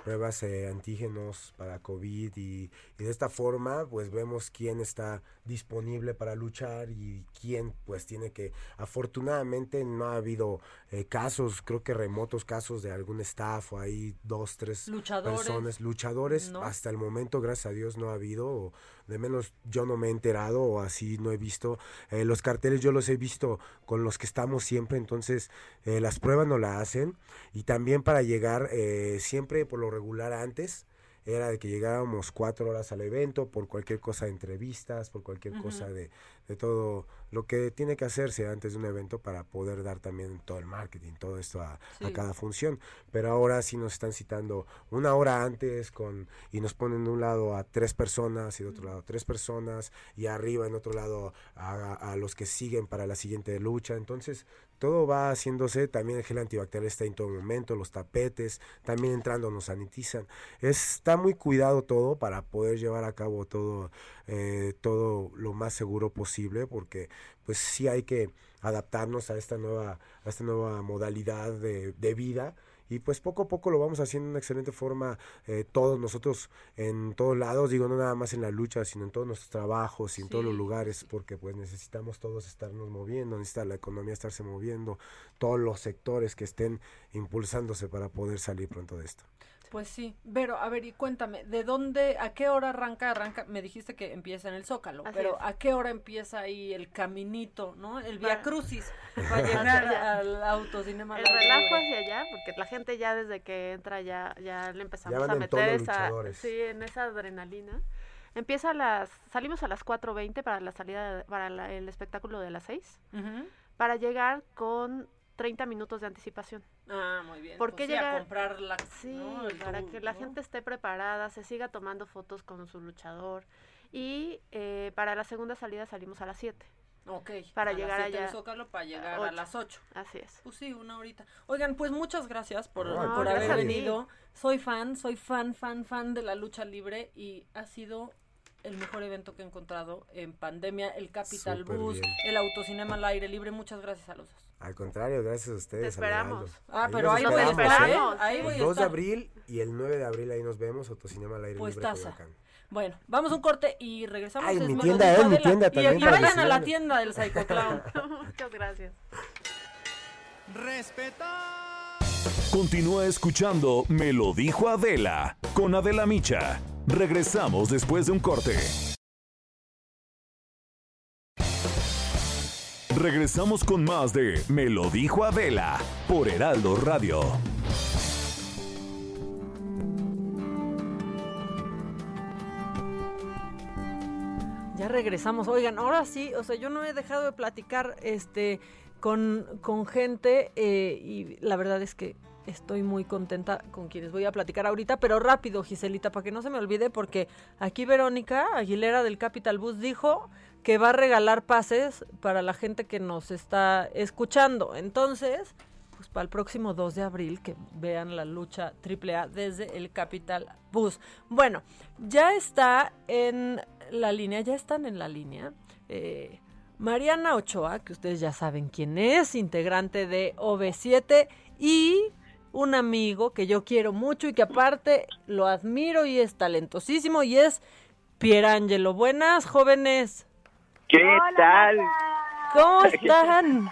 pruebas eh, antígenos para COVID y, y de esta forma pues vemos quién está disponible para luchar y quién pues tiene que, afortunadamente no ha habido eh, casos, creo que remotos casos de algún staff o hay dos, tres Luchadores. personas, luchadores, No. hasta el momento gracias a Dios no ha habido, o de menos yo no me he enterado o así no he visto. Eh, los carteles yo los he visto con los que estamos siempre, entonces eh, las pruebas no la hacen y también para llegar eh, siempre por lo regular antes era de que llegáramos cuatro horas al evento por cualquier cosa de entrevistas, por cualquier cosa de, de todo lo que tiene que hacerse antes de un evento para poder dar también todo el marketing, todo esto a, a cada función. Pero ahora sí nos están citando una hora antes con y nos ponen de un lado a tres personas y de otro lado a tres personas y arriba en otro lado a, a los que siguen para la siguiente lucha. Entonces todo va haciéndose, también el gel antibacterial está en todo momento, los tapetes, también entrando nos sanitizan. Está muy cuidado todo para poder llevar a cabo todo, eh, todo lo más seguro posible, porque pues sí hay que adaptarnos a esta nueva, a esta nueva modalidad de, de vida y pues poco a poco lo vamos haciendo de una excelente forma eh, todos nosotros en todos lados, digo no nada más en la lucha, sino en todos nuestros trabajos y en todos los lugares, porque pues necesitamos todos estarnos moviendo, necesita la economía estarse moviendo, todos los sectores que estén impulsándose para poder salir pronto de esto. Pues sí, pero a ver, y cuéntame, ¿de dónde, a qué hora arranca, arranca? Me dijiste que empieza en el Zócalo, Así pero es. ¿a qué hora empieza ahí el caminito, no? El Via Crucis para llegar al autocinema. El relajo hacia allá, porque la gente ya desde que entra ya, ya le empezamos van a meter esa, sí, en esa adrenalina. Empieza a las, salimos a las 4.20 para la salida, de- para la- el espectáculo de las 6, Ujú. para llegar con 30 minutos de anticipación. Ah, muy bien. ¿Por pues qué sí, a llegar? comprar la, Sí, ¿no? El para que la ¿no? gente esté preparada, se siga tomando fotos con su luchador. Y eh, para la segunda salida salimos a las 7. Ok, para a las llegar allá. Zócalo para llegar a las 8. Así es. Pues sí, una horita. Oigan, pues muchas gracias por, No, por gracias haber venido. Soy fan, soy fan, fan, fan de la lucha libre y ha sido el mejor evento que he encontrado en pandemia, el Capital Bus, bien. el autocinema al aire libre. Muchas gracias a los dos. Al contrario, gracias a ustedes. Te esperamos. Ah, Ahí pero ahí voy a esperamos, ¿eh? Ahí voy a 2 de estar. abril y el 9 de abril ahí nos vemos, Autocinema al aire Pues libre taza. Bueno, vamos a un corte y regresamos. Ay, Es mi tienda, eh, mi Adela. tienda Y- también Y, vayan a la tienda del Psycho Clown. Muchas gracias. Continúa escuchando Me lo dijo Adela con Adela Micha. Regresamos después de un corte. Regresamos con más de Me lo dijo Adela por Heraldo Radio. Ya regresamos. Oigan, ahora sí, o sea, yo no he dejado de platicar este con, con gente eh, y la verdad es que estoy muy contenta con quienes voy a platicar ahorita, pero rápido, Giselita, para que no se me olvide, porque aquí Verónica Aguilera del Capital Bus dijo que va a regalar pases para la gente que nos está escuchando. Entonces, pues para el próximo 2 de abril que vean la lucha AAA desde el Capital Bus. Bueno, ya está en la línea, ya están en la línea. eh, Mariana Ochoa, que ustedes ya saben quién es, integrante de OV7 y un amigo que yo quiero mucho y que aparte lo admiro y es talentosísimo y es Pierangelo. Buenas, jóvenes. ¿Qué tal? ¿Cómo están?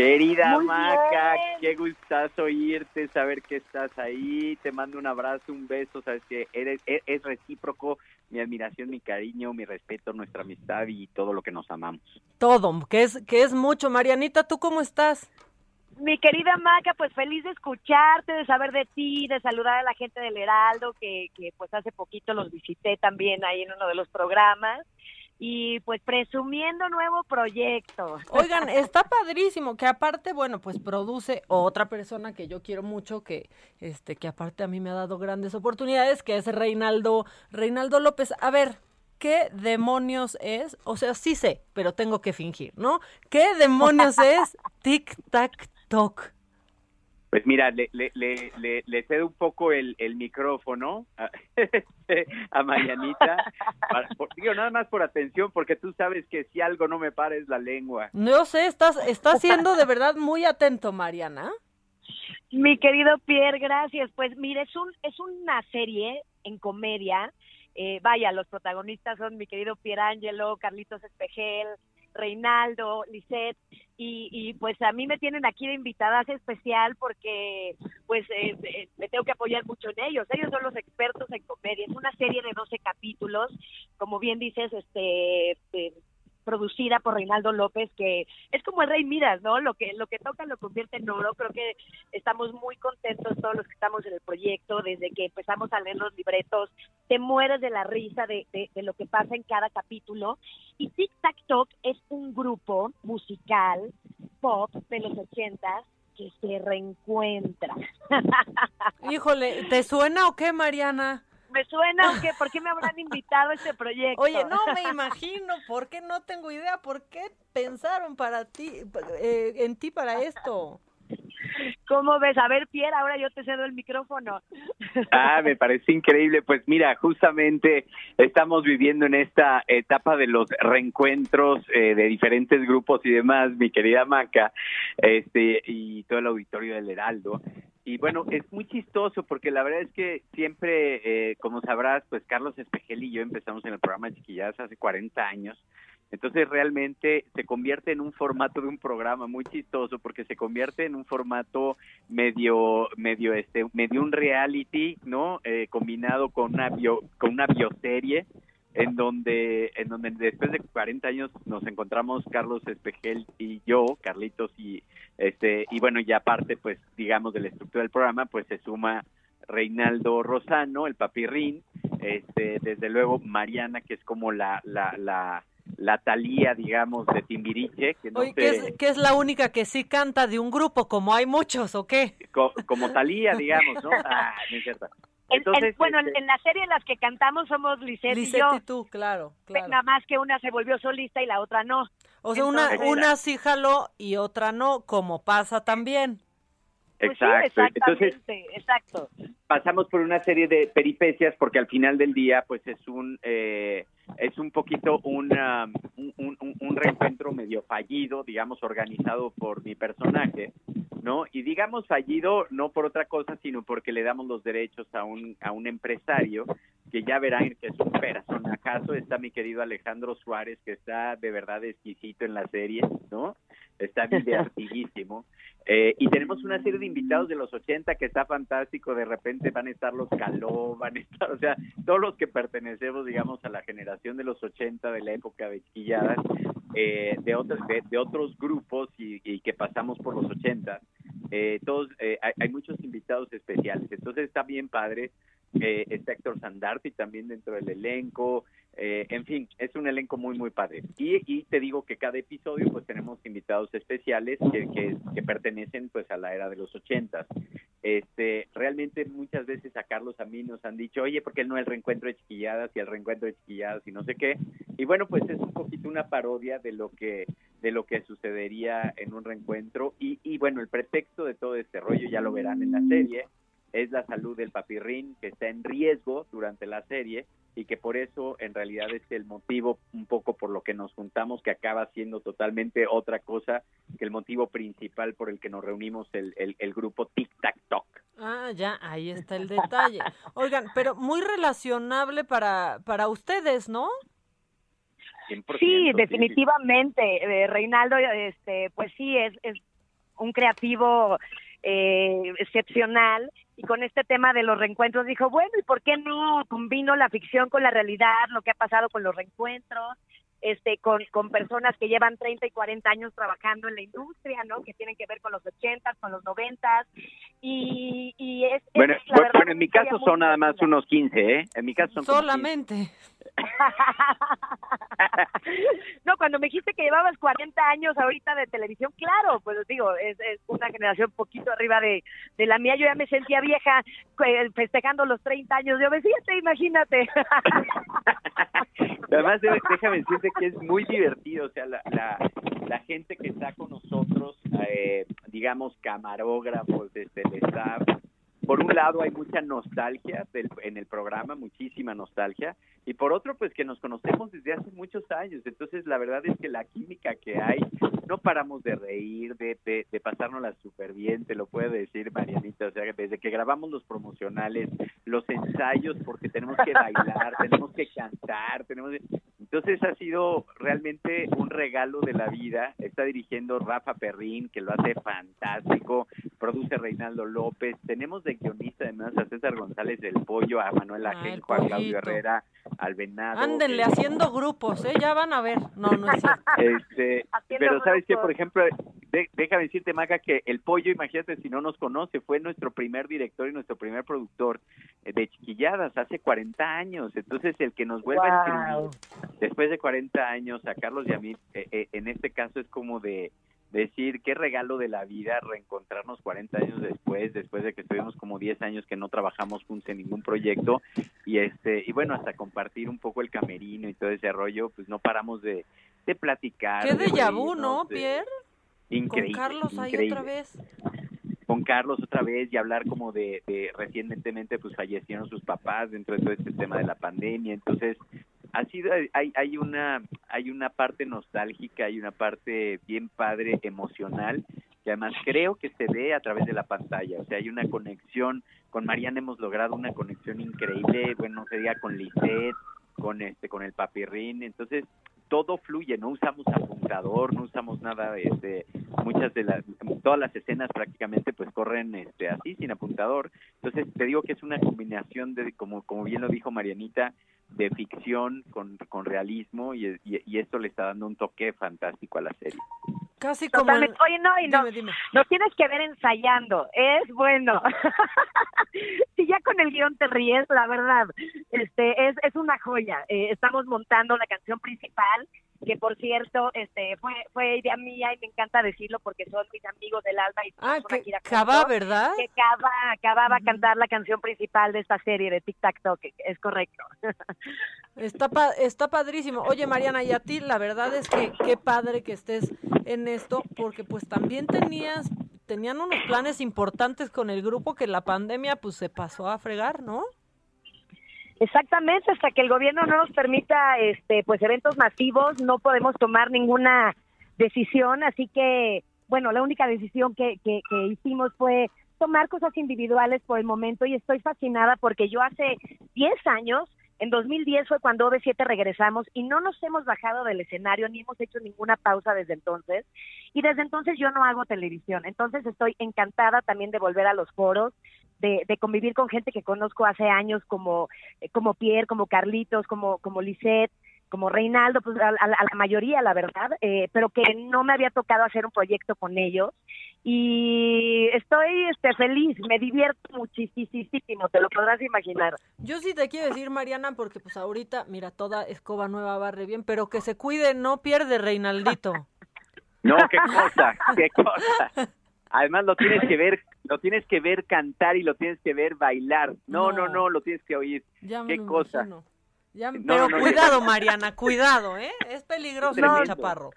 Querida Muy Maca, bien. qué gustazo oírte, saber que estás ahí. Te mando un abrazo, un beso. Sabes que eres, es, es recíproco mi admiración, mi cariño, mi respeto, nuestra amistad y todo lo que nos amamos. Todo, que es, que es mucho. Marianita, ¿tú cómo estás? Mi querida Maca, pues feliz de escucharte, de saber de ti, de saludar a la gente del Heraldo, que, que pues hace poquito los visité también ahí en uno de los programas. Y pues presumiendo nuevo proyecto. Oigan, está padrísimo, que aparte, bueno, pues produce otra persona que yo quiero mucho, que este, que aparte a mí me ha dado grandes oportunidades, que es Reinaldo, Reinaldo López. A ver, ¿qué demonios es? O sea, sí sé, pero tengo que fingir, ¿no? ¿Qué demonios es Tic Tac Toc? Pues mira, le, le, le, le, le cedo un poco el, el micrófono a, a Marianita. Para- por- digo, nada más por atención, porque tú sabes que si algo no me para es la lengua. No sé, estás, estás siendo de verdad muy atento, Mariana. Mi querido Pierre, gracias. Pues mire, es, un, es una serie en comedia. Eh, vaya, los protagonistas son mi querido Pierre Angelo, Carlitos Espejel, Reinaldo, Lisette, y, y pues a mí me tienen aquí de invitada especial porque pues eh, eh, me tengo que apoyar mucho en ellos. Ellos son los expertos en comedia. Es una serie de 12 capítulos, como bien dices, este... eh, producida por Reinaldo López, que es como el Rey Midas, ¿no? Lo que, lo que toca lo convierte en oro. Creo que estamos muy contentos todos los que estamos en el proyecto, desde que empezamos a leer los libretos, te mueres de la risa de, de, de lo que pasa en cada capítulo. Y Tic Tac Toc es un grupo musical pop de los ochentas que se reencuentra. Híjole, ¿te suena o qué, Mariana? ¿Me suena o qué? ¿Por qué me habrán invitado a este proyecto? Oye, no me imagino, ¿por qué no tengo idea? ¿Por qué pensaron para ti, eh, en ti para esto? ¿Cómo ves? A ver, Pierre, ahora yo te cedo el micrófono. Ah, me parece increíble. Pues mira, justamente estamos viviendo en esta etapa de los reencuentros eh, de diferentes grupos y demás, mi querida Maca, este y todo el auditorio del Heraldo. Y bueno, es muy chistoso porque la verdad es que siempre, eh, como sabrás, pues Carlos Espejel y yo empezamos en el programa de Chiquilladas hace 40 años. Entonces realmente se convierte en un formato de un programa muy chistoso porque se convierte en un formato medio, medio este, medio un reality, ¿no? Eh, combinado con una bio, con una bioserie en donde, en donde después de 40 años nos encontramos Carlos Espejel y yo, Carlitos y este y bueno ya aparte pues digamos de la estructura del programa pues se suma Reinaldo Rosano, el papirrín, este desde luego Mariana que es como la la la la Talía, digamos, de Timbiriche. Que no Oye, que, es, que es la única que sí canta de un grupo, como hay muchos, ¿o qué? Co- como Talía, digamos, ¿no? Ah, no es cierto. En- bueno, en- este, en la serie en las que cantamos somos Lisette, y Lisette yo. y tú, claro, claro. Nada más que una se volvió solista y la otra no. O sea, una, Entonces- una sí jaló y otra no, como pasa también. Pues sí, exacto. Entonces, exactamente, exacto. pasamos por una serie de peripecias porque al final del día pues es un eh, es un poquito una, un, un, un reencuentro medio fallido digamos organizado por mi personaje no y digamos fallido no por otra cosa sino porque le damos los derechos a un a un empresario que ya verán que es un personajazo. Está mi querido Alejandro Suárez que está de verdad exquisito en la serie no está divertidísimo eh, y tenemos una serie de invitados de los 80 que está fantástico. De repente van a estar los Caló, van a estar, o sea, todos los que pertenecemos, digamos, a la generación de los 80, de la época de eh, de, otros, de, de otros grupos y, y que pasamos por los 80. Eh, todos, eh, hay, hay muchos invitados especiales. Entonces está bien padre. Eh, está Héctor Sandarti también dentro del elenco. Eh, en fin, es un elenco muy, muy padre. Y, y te digo que cada episodio pues tenemos invitados especiales que, pertenecen pues a la era de los ochentas. Este, realmente muchas veces a Carlos a mí nos han dicho, oye, ¿por qué no el reencuentro de chiquilladas y el reencuentro de chiquilladas y no sé qué? Y bueno, pues es un poquito una parodia de lo que de lo que sucedería en un reencuentro y, y bueno, el pretexto de todo este rollo ya lo verán en la serie, es la salud del papirrín que está en riesgo durante la serie y que por eso en realidad es el motivo un poco por lo que nos juntamos que acaba siendo totalmente otra cosa que el motivo principal por el que nos reunimos el, el, el grupo Tic Tac Toc. Ah, ya, ahí está el detalle. Oigan, pero muy relacionable para, para ustedes, ¿no? 100%, Sí, definitivamente. Eh, Reinaldo, este, pues sí, es, es un creativo eh, excepcional y con este tema de los reencuentros dijo, bueno, ¿y por qué no combino la ficción con la realidad, lo que ha pasado con los reencuentros? Este, con, con personas que llevan 30 y 40 años trabajando en la industria, ¿no? Que tienen que ver con los 80, con los 90 y, y es, es, Bueno, la bueno, verdad, bueno, en mi caso son nada más unos 15, ¿eh? En mi caso son como 15. Solamente. no, cuando me dijiste que llevabas 40 años ahorita de televisión, claro, pues digo, es, es una generación un poquito arriba de, de la mía. Yo ya me sentía vieja eh, festejando los 30 años de obesía, imagínate. Además, déjame decirte que es muy divertido, o sea, la, la, la gente que está con nosotros, eh, digamos, camarógrafos, desde el staff, por un lado hay mucha nostalgia del- en el programa, muchísima nostalgia, y por otro, pues que nos conocemos desde hace muchos años, entonces la verdad es que la química que hay, no paramos de reír, de, de, de pasárnosla súper bien, te lo puede decir Marianita, o sea, desde que grabamos los promocionales, los ensayos, porque tenemos que bailar, tenemos que cantar, tenemos que- entonces ha sido realmente un regalo de la vida. Está dirigiendo Rafa Perrín, que lo hace fantástico. Produce Reinaldo López. Tenemos de guionista además a César González del Pollo, a Manuel Ah, el Ajenjo, a Claudio. Herrera, al Venado. Ándenle eh, haciendo grupos, ¿eh? Ya van a ver. No, no es cierto. este, pero sabes que, grupos. por ejemplo, de- déjame decirte, Maca, que el pollo, imagínate si no nos conoce, fue nuestro primer director y nuestro primer productor eh, de Chiquilladas hace 40 años. Entonces, el que nos vuelva a Wow. escribir después de 40 años a Carlos y a mí, eh, eh, en este caso es como de decir qué regalo de la vida reencontrarnos 40 años después, después de que estuvimos como 10 años que no trabajamos juntos en ningún proyecto y este y bueno, hasta compartir un poco el camerino y todo ese rollo, pues no paramos de, de platicar. Qué de déjà vu, ¿no, de- Pierre? Increíble. Con Carlos ahí increíble. otra vez. Con Carlos otra vez y hablar como de, de recientemente pues fallecieron sus papás dentro de todo este tema de la pandemia, entonces ha sido hay hay una hay una parte nostálgica, hay una parte bien padre emocional que además creo que se ve a través de la pantalla. O sea, hay una conexión, con Mariana hemos logrado una conexión increíble, bueno, no se diga con Lisette, con este, con el papirrín, entonces todo fluye, no usamos apuntador, no usamos nada, este, muchas de las, todas las escenas prácticamente pues corren este, así, sin apuntador. Entonces te digo que es una combinación de, como, como bien lo dijo Marianita, de ficción con, con realismo y, y, y esto le está dando un toque fantástico a la serie. Casi como... Oye, no, y no, Dime, tienes que ver ensayando, es bueno. si ya con el guion te ríes, la verdad, este es, es una joya. Eh, estamos montando la canción principal, que por cierto, este fue fue idea mía y me encanta decirlo porque son mis amigos del alma y Ah, que gira Cabá, juntos, ¿verdad? Que Cava acababa a cantar la canción principal de esta serie de Tic Tac Toc, es correcto. Está, pa- está padrísimo. Oye, Mariana, y a ti, la verdad es que qué padre que estés en esto, porque pues también tenías, tenían unos planes importantes con el grupo que la pandemia pues se pasó a fregar, ¿no? Exactamente, hasta que el gobierno no nos permita este pues eventos masivos, no podemos tomar ninguna decisión, así que bueno, la única decisión que, que, que hicimos fue tomar cosas individuales por el momento y estoy fascinada porque yo hace 10 años, en 2010 fue cuando OV7 regresamos y no nos hemos bajado del escenario ni hemos hecho ninguna pausa desde entonces y desde entonces yo no hago televisión, entonces estoy encantada también de volver a los foros, de, de convivir con gente que conozco hace años como, eh, como Pierre, como Carlitos, como, como Lisette, como Reinaldo, pues a, a- la mayoría, la verdad, eh, pero que no me había tocado hacer un proyecto con ellos. Y estoy este, feliz, me divierto muchísimo, te lo podrás imaginar. Yo sí te quiero decir, Mariana, porque pues ahorita, mira, toda escoba nueva barre bien, pero que se cuide, no pierde Reinaldito. No, qué cosa, qué cosa. Además lo tienes que ver, lo tienes que ver cantar y lo tienes que ver bailar. No, no, No. no, lo tienes que oír. Ya me qué cosa. imagino. Ya- No, pero no, no, cuidado, Mariana, cuidado, ¿eh? Es peligroso ese chaparro.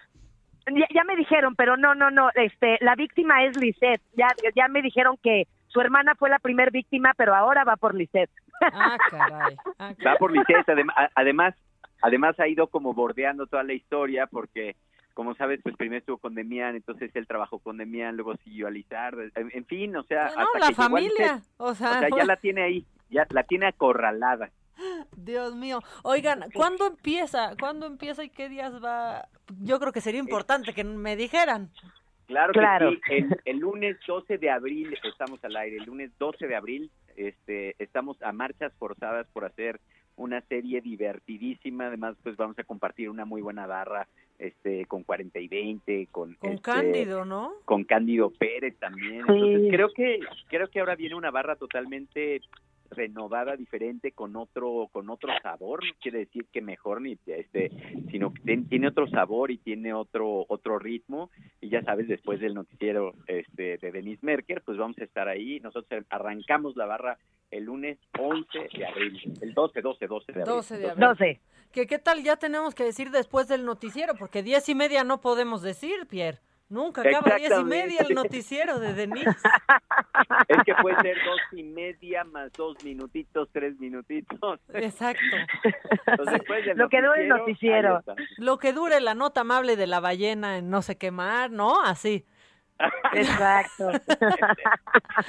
Ya, ya me dijeron, pero no, no, no, este, la víctima es Lisette. Ya, ya me dijeron que su hermana fue la primer víctima, pero ahora va por Lisette. Ah, caray. Ah, Va por Lisette, adem- además, además ha ido como bordeando toda la historia porque como sabes, pues primero estuvo con Demian, entonces él trabajó con Demian, luego siguió a Lizard, en, en fin, o sea, No, hasta la que familia. Lisette. O sea, o sea, ya la tiene ahí, ya la tiene acorralada. Dios mío. Oigan, ¿cuándo empieza? ¿Cuándo empieza y qué días va? Yo creo que sería importante que me dijeran. Claro, Claro. que sí. El, el lunes 12 de abril estamos al aire. El lunes 12 de abril este, estamos a marchas forzadas por hacer una serie divertidísima. Además, pues vamos a compartir una muy buena barra este, con 40 y 20, con, Con este, Cándido, ¿no? con Cándido Pérez también. Sí. Entonces, creo que creo que ahora viene una barra totalmente renovada, diferente, con otro con otro sabor. No quiere decir que mejor ni este, sino que ten- tiene otro sabor y tiene otro otro ritmo. Y ya sabes, después del noticiero este de Denise Merker, pues vamos a estar ahí. Nosotros arrancamos la barra el lunes 11 de abril, el 12, 12, 12 de abril. 12 de abril. 12. ¿Que qué tal ya tenemos que decir después del noticiero? Porque diez y media no podemos decir, Pierre. Nunca acaba diez y media el noticiero de Denise. Es que puede ser dos y media más dos minutitos, tres minutitos. Exacto. Entonces, después del Lo que dure el noticiero. Lo que dure la nota amable de la ballena en no sé qué mar, ¿no? Así. Exacto.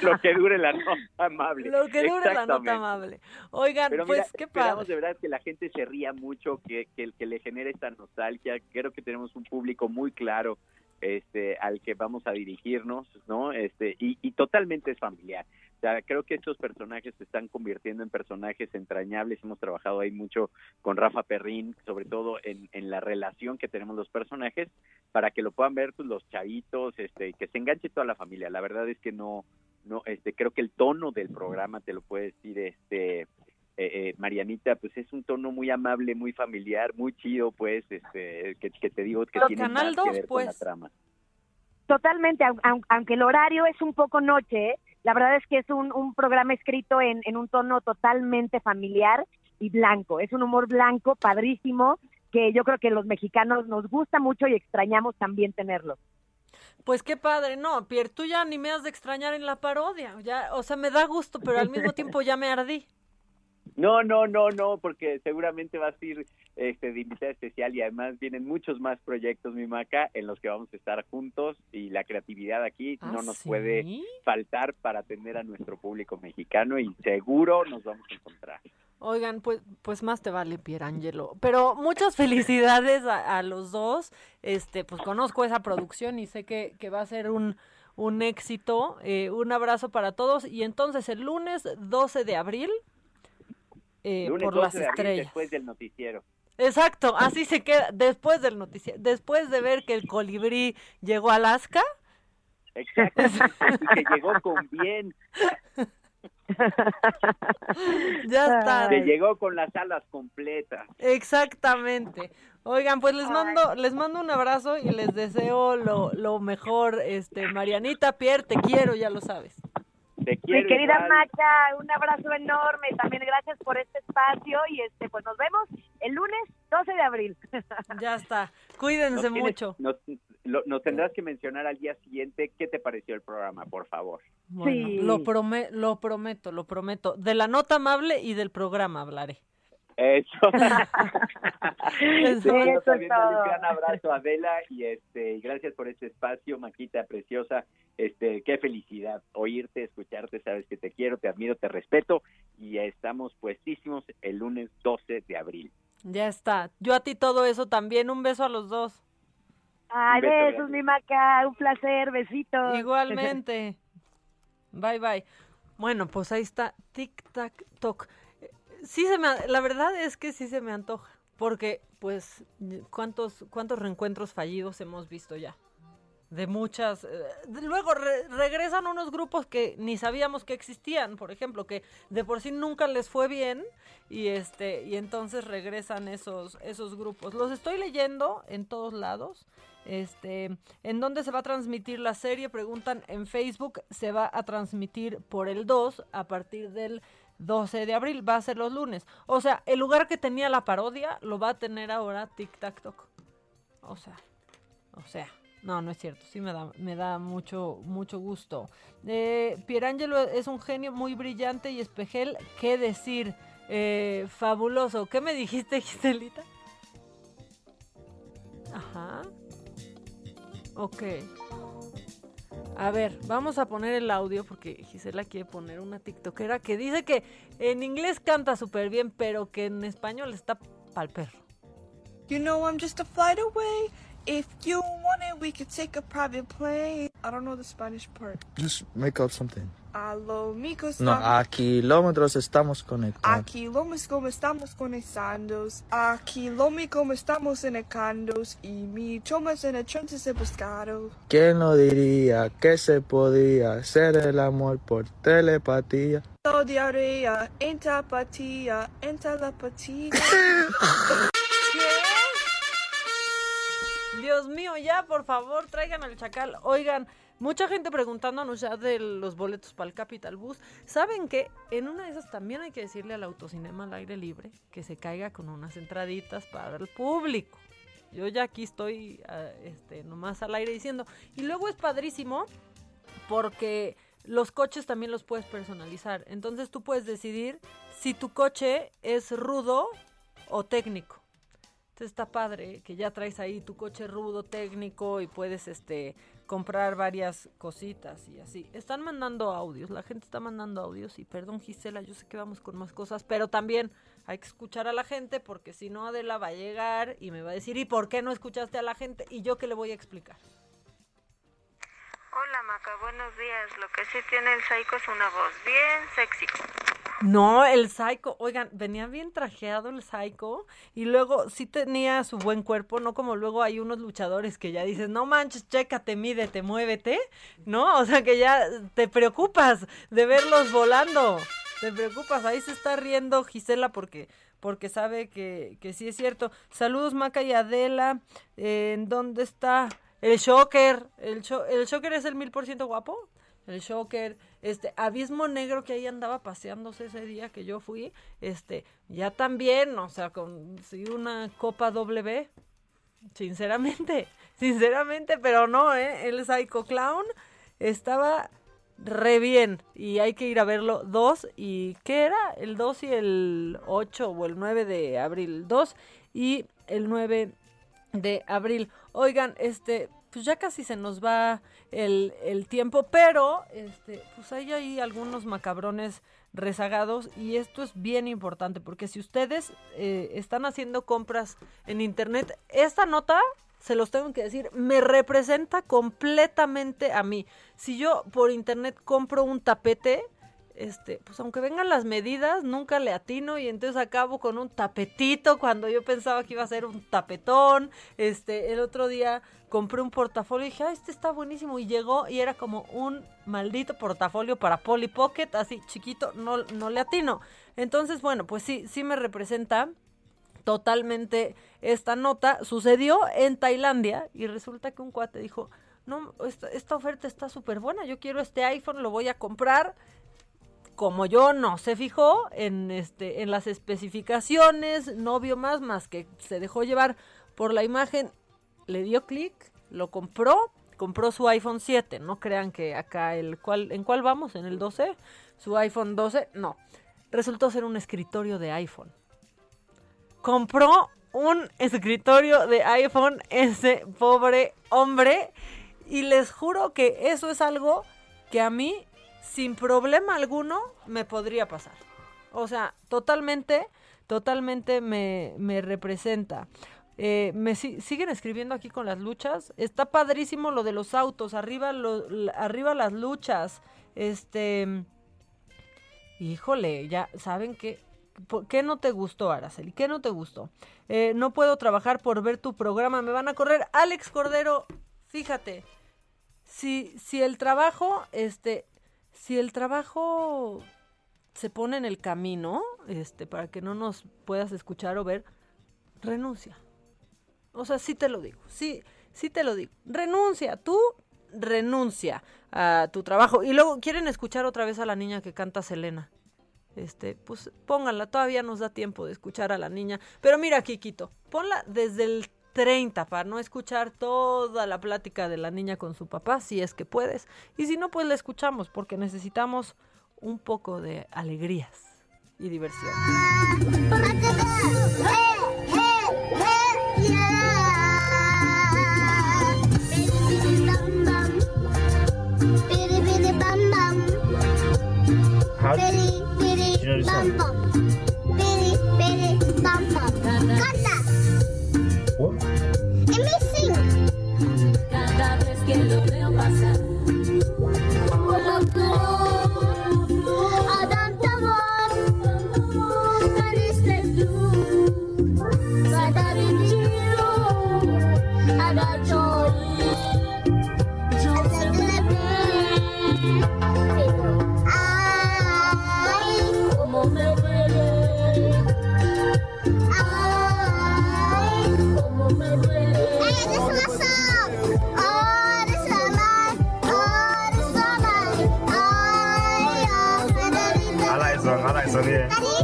Lo que dure la nota amable. Lo que dure la nota amable. Oigan, Pero pues mira, qué esperamos padre. de verdad que la gente se ría mucho, que, que, que le genere esta nostalgia. Creo que tenemos un público muy claro este al que vamos a dirigirnos, ¿no? Este y, y totalmente es familiar. O sea, creo que estos personajes se están convirtiendo en personajes entrañables. Hemos trabajado ahí mucho con Rafa Perrín, sobre todo en, la relación que tenemos los personajes, para que lo puedan ver pues, los chavitos, este, que se enganche toda la familia. La verdad es que no, no, este, creo que el tono del programa te lo puede decir, este, eh, eh, Marianita, pues es un tono muy amable, muy familiar, muy chido, pues, este, que, que te digo que Pero tiene Canal más 2, que ver con la pues. trama. Totalmente, au- au- aunque el horario es un poco noche, la verdad es que es un, un programa escrito en, en un tono totalmente familiar y blanco. Es un humor blanco, padrísimo, que yo creo que los mexicanos nos gusta mucho y extrañamos también tenerlo. Pues qué padre, no, Pierre, tú ya ni me has de extrañar en la parodia, ya, o sea, me da gusto, pero al mismo tiempo ya me ardí. No, no, no, no, porque seguramente vas a ir este, de invitada especial y además vienen muchos más proyectos, mi maca, en los que vamos a estar juntos y la creatividad aquí ¿Ah, no nos sí? puede faltar para atender a nuestro público mexicano y seguro nos vamos a encontrar. Oigan, pues, pues más te vale, Pierangelo. Pero muchas felicidades a, a los dos. Este, pues conozco esa producción y sé que, que va a ser un, un éxito. Eh, un abrazo para todos. Y entonces el lunes 12 de abril, eh, Lunes por 12 las de abril, estrellas. después del noticiero. Exacto, así se queda después del noticiero. Después de ver que el colibrí llegó a Alaska. Exacto, y que llegó con bien. Ya está. Que llegó con las alas completas. Exactamente. Oigan, pues les mando, les mando un abrazo y les deseo lo, lo mejor, este, Marianita Pierre, te quiero, ya lo sabes. Te Mi querida Maca, un abrazo enorme. También gracias por este espacio y este pues nos vemos el lunes 12 de abril. Ya está. Cuídense Nos tienes- mucho. Nos, lo- nos tendrás que mencionar al día siguiente qué te pareció el programa, por favor. Bueno, lo, prome- lo prometo, lo prometo. De la nota amable y del programa hablaré. Eso. Eso Te es también, todo. Un gran abrazo, Adela, y este, y gracias por este espacio, Maquita preciosa. Este, qué felicidad oírte, escucharte, sabes que te quiero, te admiro, te respeto, y estamos puestísimos el lunes 12 de abril. Ya está. Yo a ti todo eso también. Un beso a los dos. Ay, beso besos, mi Maca, un placer, besitos. Igualmente. Bye bye. Bueno, pues ahí está. Tic tac toc. Sí se me, la verdad es que sí se me antoja, porque pues cuántos cuántos reencuentros fallidos hemos visto ya. De muchas. eh, luego re- regresan unos grupos que ni sabíamos que existían, por ejemplo, que de por sí nunca les fue bien y este y entonces regresan esos esos grupos. Los estoy leyendo en todos lados. Este, ¿en dónde se va a transmitir la serie? Preguntan en Facebook, se va a transmitir por el 2 a partir del 12 de abril, va a ser los lunes. O sea, el lugar que tenía la parodia lo va a tener ahora Tic Tac Toc. O sea, o sea, no, no es cierto, sí me da, me da mucho, mucho gusto. Eh, Pierangelo es un genio muy brillante y espejel, ¿qué decir? Eh, fabuloso. ¿Qué me dijiste, Giselita? Ajá. Ok. A ver, vamos a poner el audio porque Gisela quiere poner una tiktokera que dice que en inglés canta súper bien, pero que en español está pa'l perro. You know I'm just a flight away. If you want it, we could take a private plane. I don't know the Spanish part. Just make up something. A lo micos No, a kilómetros estamos conectados. a kilómetros como estamos conectando. A kilómetros como estamos conectando. Y mi chomas en el chance de pescado. ¿Quién no diría que se podía hacer el amor por telepatía? Todo diarrea, en tapatía, en telepatía. Dios mío, ya, por favor, traigan al chacal. Oigan, mucha gente preguntándonos ya de los boletos para el Capital Bus. ¿Saben que En una de esas también hay que decirle al autocinema al aire libre que se caiga con unas entraditas para el público. Yo ya aquí estoy ah, este, nomás al aire diciendo. Y luego es padrísimo porque los coches también los puedes personalizar. Entonces tú puedes decidir si tu coche es rudo o técnico. Entonces está padre que ya traes ahí tu coche rudo técnico y puedes este comprar varias cositas y así. Están mandando audios, la gente está mandando audios y perdón Gisela, yo sé que vamos con más cosas, pero también hay que escuchar a la gente porque si no Adela va a llegar y me va a decir, ¿y por qué no escuchaste a la gente? Y yo qué le voy a explicar. Hola Maca, buenos días. Lo que sí tiene el Psycho es una voz bien sexy. No, el Psycho, oigan, venía bien trajeado el Psycho y luego sí tenía su buen cuerpo, no como luego hay unos luchadores que ya dices, no manches, chécate, mídete, muévete, ¿no? O sea que ya te preocupas de verlos volando, te preocupas, ahí se está riendo Gisela porque porque sabe que, que sí es cierto. Saludos Maca y Adela, ¿en dónde está? El Shocker, el, sho- el Shocker es el mil por ciento guapo. El Shocker, este, Abismo Negro que ahí andaba paseándose ese día que yo fui, este, ya también, o sea, con sí, una copa W, sinceramente, sinceramente, pero no, ¿eh? El Psycho Clown estaba re bien y hay que ir a verlo. Dos y, ¿qué era? El 2 y el 8 o el 9 de abril. 2 y el 9 de abril. Oigan, este, pues ya casi se nos va el, el tiempo, pero este, pues hay ahí algunos macabrones rezagados y esto es bien importante porque si ustedes eh, están haciendo compras en internet, esta nota se los tengo que decir, me representa completamente a mí. Si yo por internet compro un tapete, este, pues aunque vengan las medidas, nunca le atino y entonces acabo con un tapetito cuando yo pensaba que iba a ser un tapetón. Este, el otro día compré un portafolio y dije, ah, este está buenísimo y llegó y era como un maldito portafolio para Polly Pocket, así chiquito, no, no le atino. Entonces, bueno, pues sí, sí me representa totalmente esta nota. Sucedió en Tailandia y resulta que un cuate dijo, no, esta, esta oferta está súper buena, yo quiero este iPhone, lo voy a comprar como yo no se fijó en este en las especificaciones, no vio más más que se dejó llevar por la imagen, le dio clic, lo compró, compró su iPhone 7, no crean que acá el cual en cuál vamos, en el 12, su iPhone 12, no. Resultó ser un escritorio de iPhone. Compró un escritorio de iPhone ese pobre hombre y les juro que eso es algo que a mí sin problema alguno me podría pasar. O sea, totalmente, totalmente me, me representa. Eh, me siguen escribiendo aquí con las luchas. Está padrísimo lo de los autos, arriba, lo, arriba las luchas. Este, híjole, ya saben que ¿Qué no te gustó, Araceli? ¿Qué no te gustó? Eh, no puedo trabajar por ver tu programa, me van a correr. Alex Cordero, fíjate, si, si el trabajo, este, si el trabajo se pone en el camino, este, para que no nos puedas escuchar o ver, renuncia. O sea, sí te lo digo, sí, sí te lo digo. Renuncia, tú renuncia a tu trabajo. Y luego quieren escuchar otra vez a la niña que canta Selena. Este, pues pónganla, todavía nos da tiempo de escuchar a la niña. Pero mira, Kikito, ponla desde el 30 para no escuchar toda la plática de la niña con su papá, si es que puedes. Y si no, pues la escuchamos porque necesitamos un poco de alegrías y diversión. Que lo veo pasar.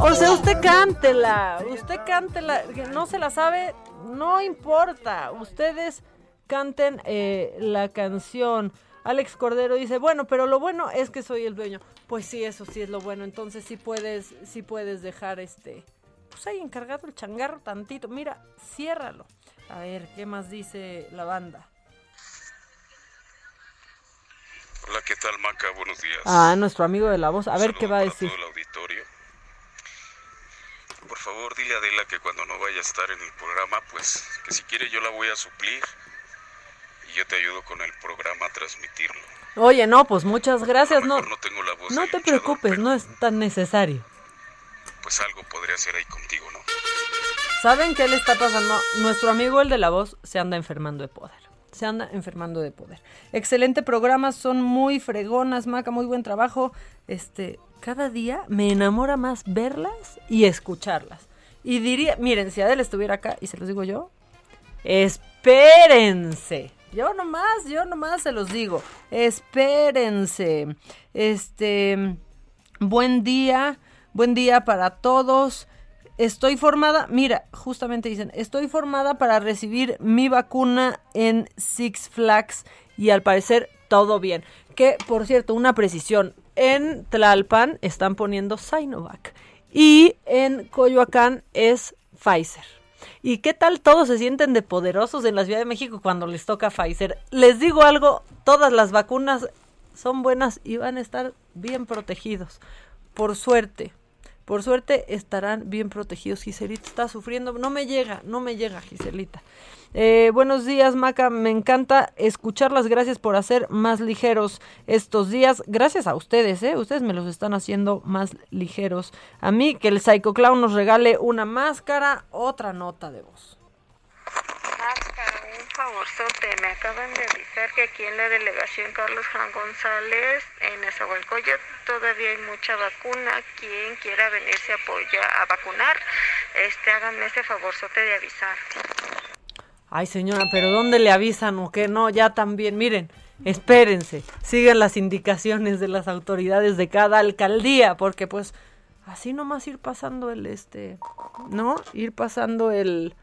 O sea, usted cántela, usted cántela, que no se la sabe, no importa, ustedes canten eh, la canción. Alex Cordero dice, bueno, pero lo bueno es que soy el dueño. Pues sí, eso sí es lo bueno, entonces sí puedes, sí puedes dejar este, pues ahí encargado el changarro tantito. Mira, ciérralo. A ver, ¿qué más dice la banda? Hola, ¿qué tal, Maca? Buenos días. Ah, nuestro amigo de la voz, a ver qué va a decir. Todo el auditorio. Por favor, dile a Adela que cuando no vaya a estar en el programa, pues que si quiere yo la voy a suplir y yo te ayudo con el programa a transmitirlo. Oye, no, pues muchas gracias, no, No tengo la voz no te luchador, preocupes, no es tan necesario. Pues algo podría hacer ahí contigo, ¿no? ¿Saben qué le está pasando? Nuestro amigo el de la voz se anda enfermando de poder. Se anda enfermando de poder. Excelente programa, son muy fregonas, Maca, muy buen trabajo. Este, cada día me enamora más verlas y escucharlas. Y diría, miren, si Adel estuviera acá, y se los digo yo, espérense. Yo nomás, yo nomás se los digo. Espérense. Este, buen día, buen día para todos. Estoy formada, mira, justamente dicen, estoy formada para recibir mi vacuna en Six Flags y al parecer todo bien. Que, por cierto, una precisión, en Tlalpan están poniendo Sinovac y en Coyoacán es Pfizer. ¿Y qué tal todos se sienten de poderosos en la Ciudad de México cuando les toca Pfizer? Les digo algo, todas las vacunas son buenas y van a estar bien protegidos. Por suerte, por suerte estarán bien protegidos. Giselita está sufriendo. No me llega, no me llega, Giselita. Eh, buenos días, Maca. Me encanta escucharlas. Gracias por hacer más ligeros estos días. Gracias a ustedes, ¿eh? Ustedes me los están haciendo más ligeros. A mí, que el Psycho Clown nos regale una máscara, otra nota de voz. Favorzote. Me acaban de avisar que aquí en la delegación Carlos Juan González, en Nezahualcóyotl, todavía hay mucha vacuna. Quien quiera venirse a apoyar, a vacunar, este, háganme ese favorzote de avisar. Ay, señora, pero ¿dónde le avisan o qué? No, ya también, miren, espérense, sigan las indicaciones de las autoridades de cada alcaldía, porque pues así nomás ir pasando el este, ¿no? Ir pasando el,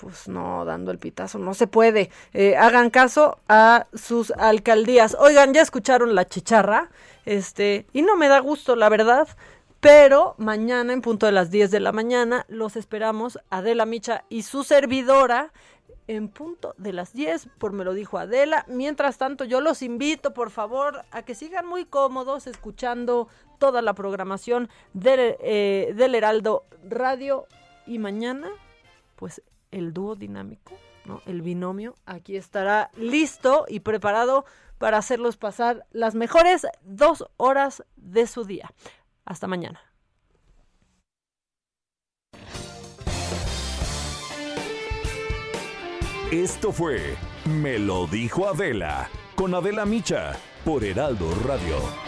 pues no, dando el pitazo, no se puede. Eh, hagan caso a sus alcaldías. Oigan, ya escucharon la chicharra, este, y no me da gusto, la verdad. Pero mañana, en punto de las 10 de la mañana, los esperamos, Adela Micha y su servidora, en punto de las 10, por me lo dijo Adela. Mientras tanto, yo los invito, por favor, a que sigan muy cómodos escuchando toda la programación del, eh, del Heraldo Radio. Y mañana, pues el dúo dinámico. El binomio, aquí estará listo y preparado para hacerlos pasar las mejores dos horas de su día. Hasta mañana. Esto fue Me lo dijo Adela con Adela Micha por Heraldo Radio.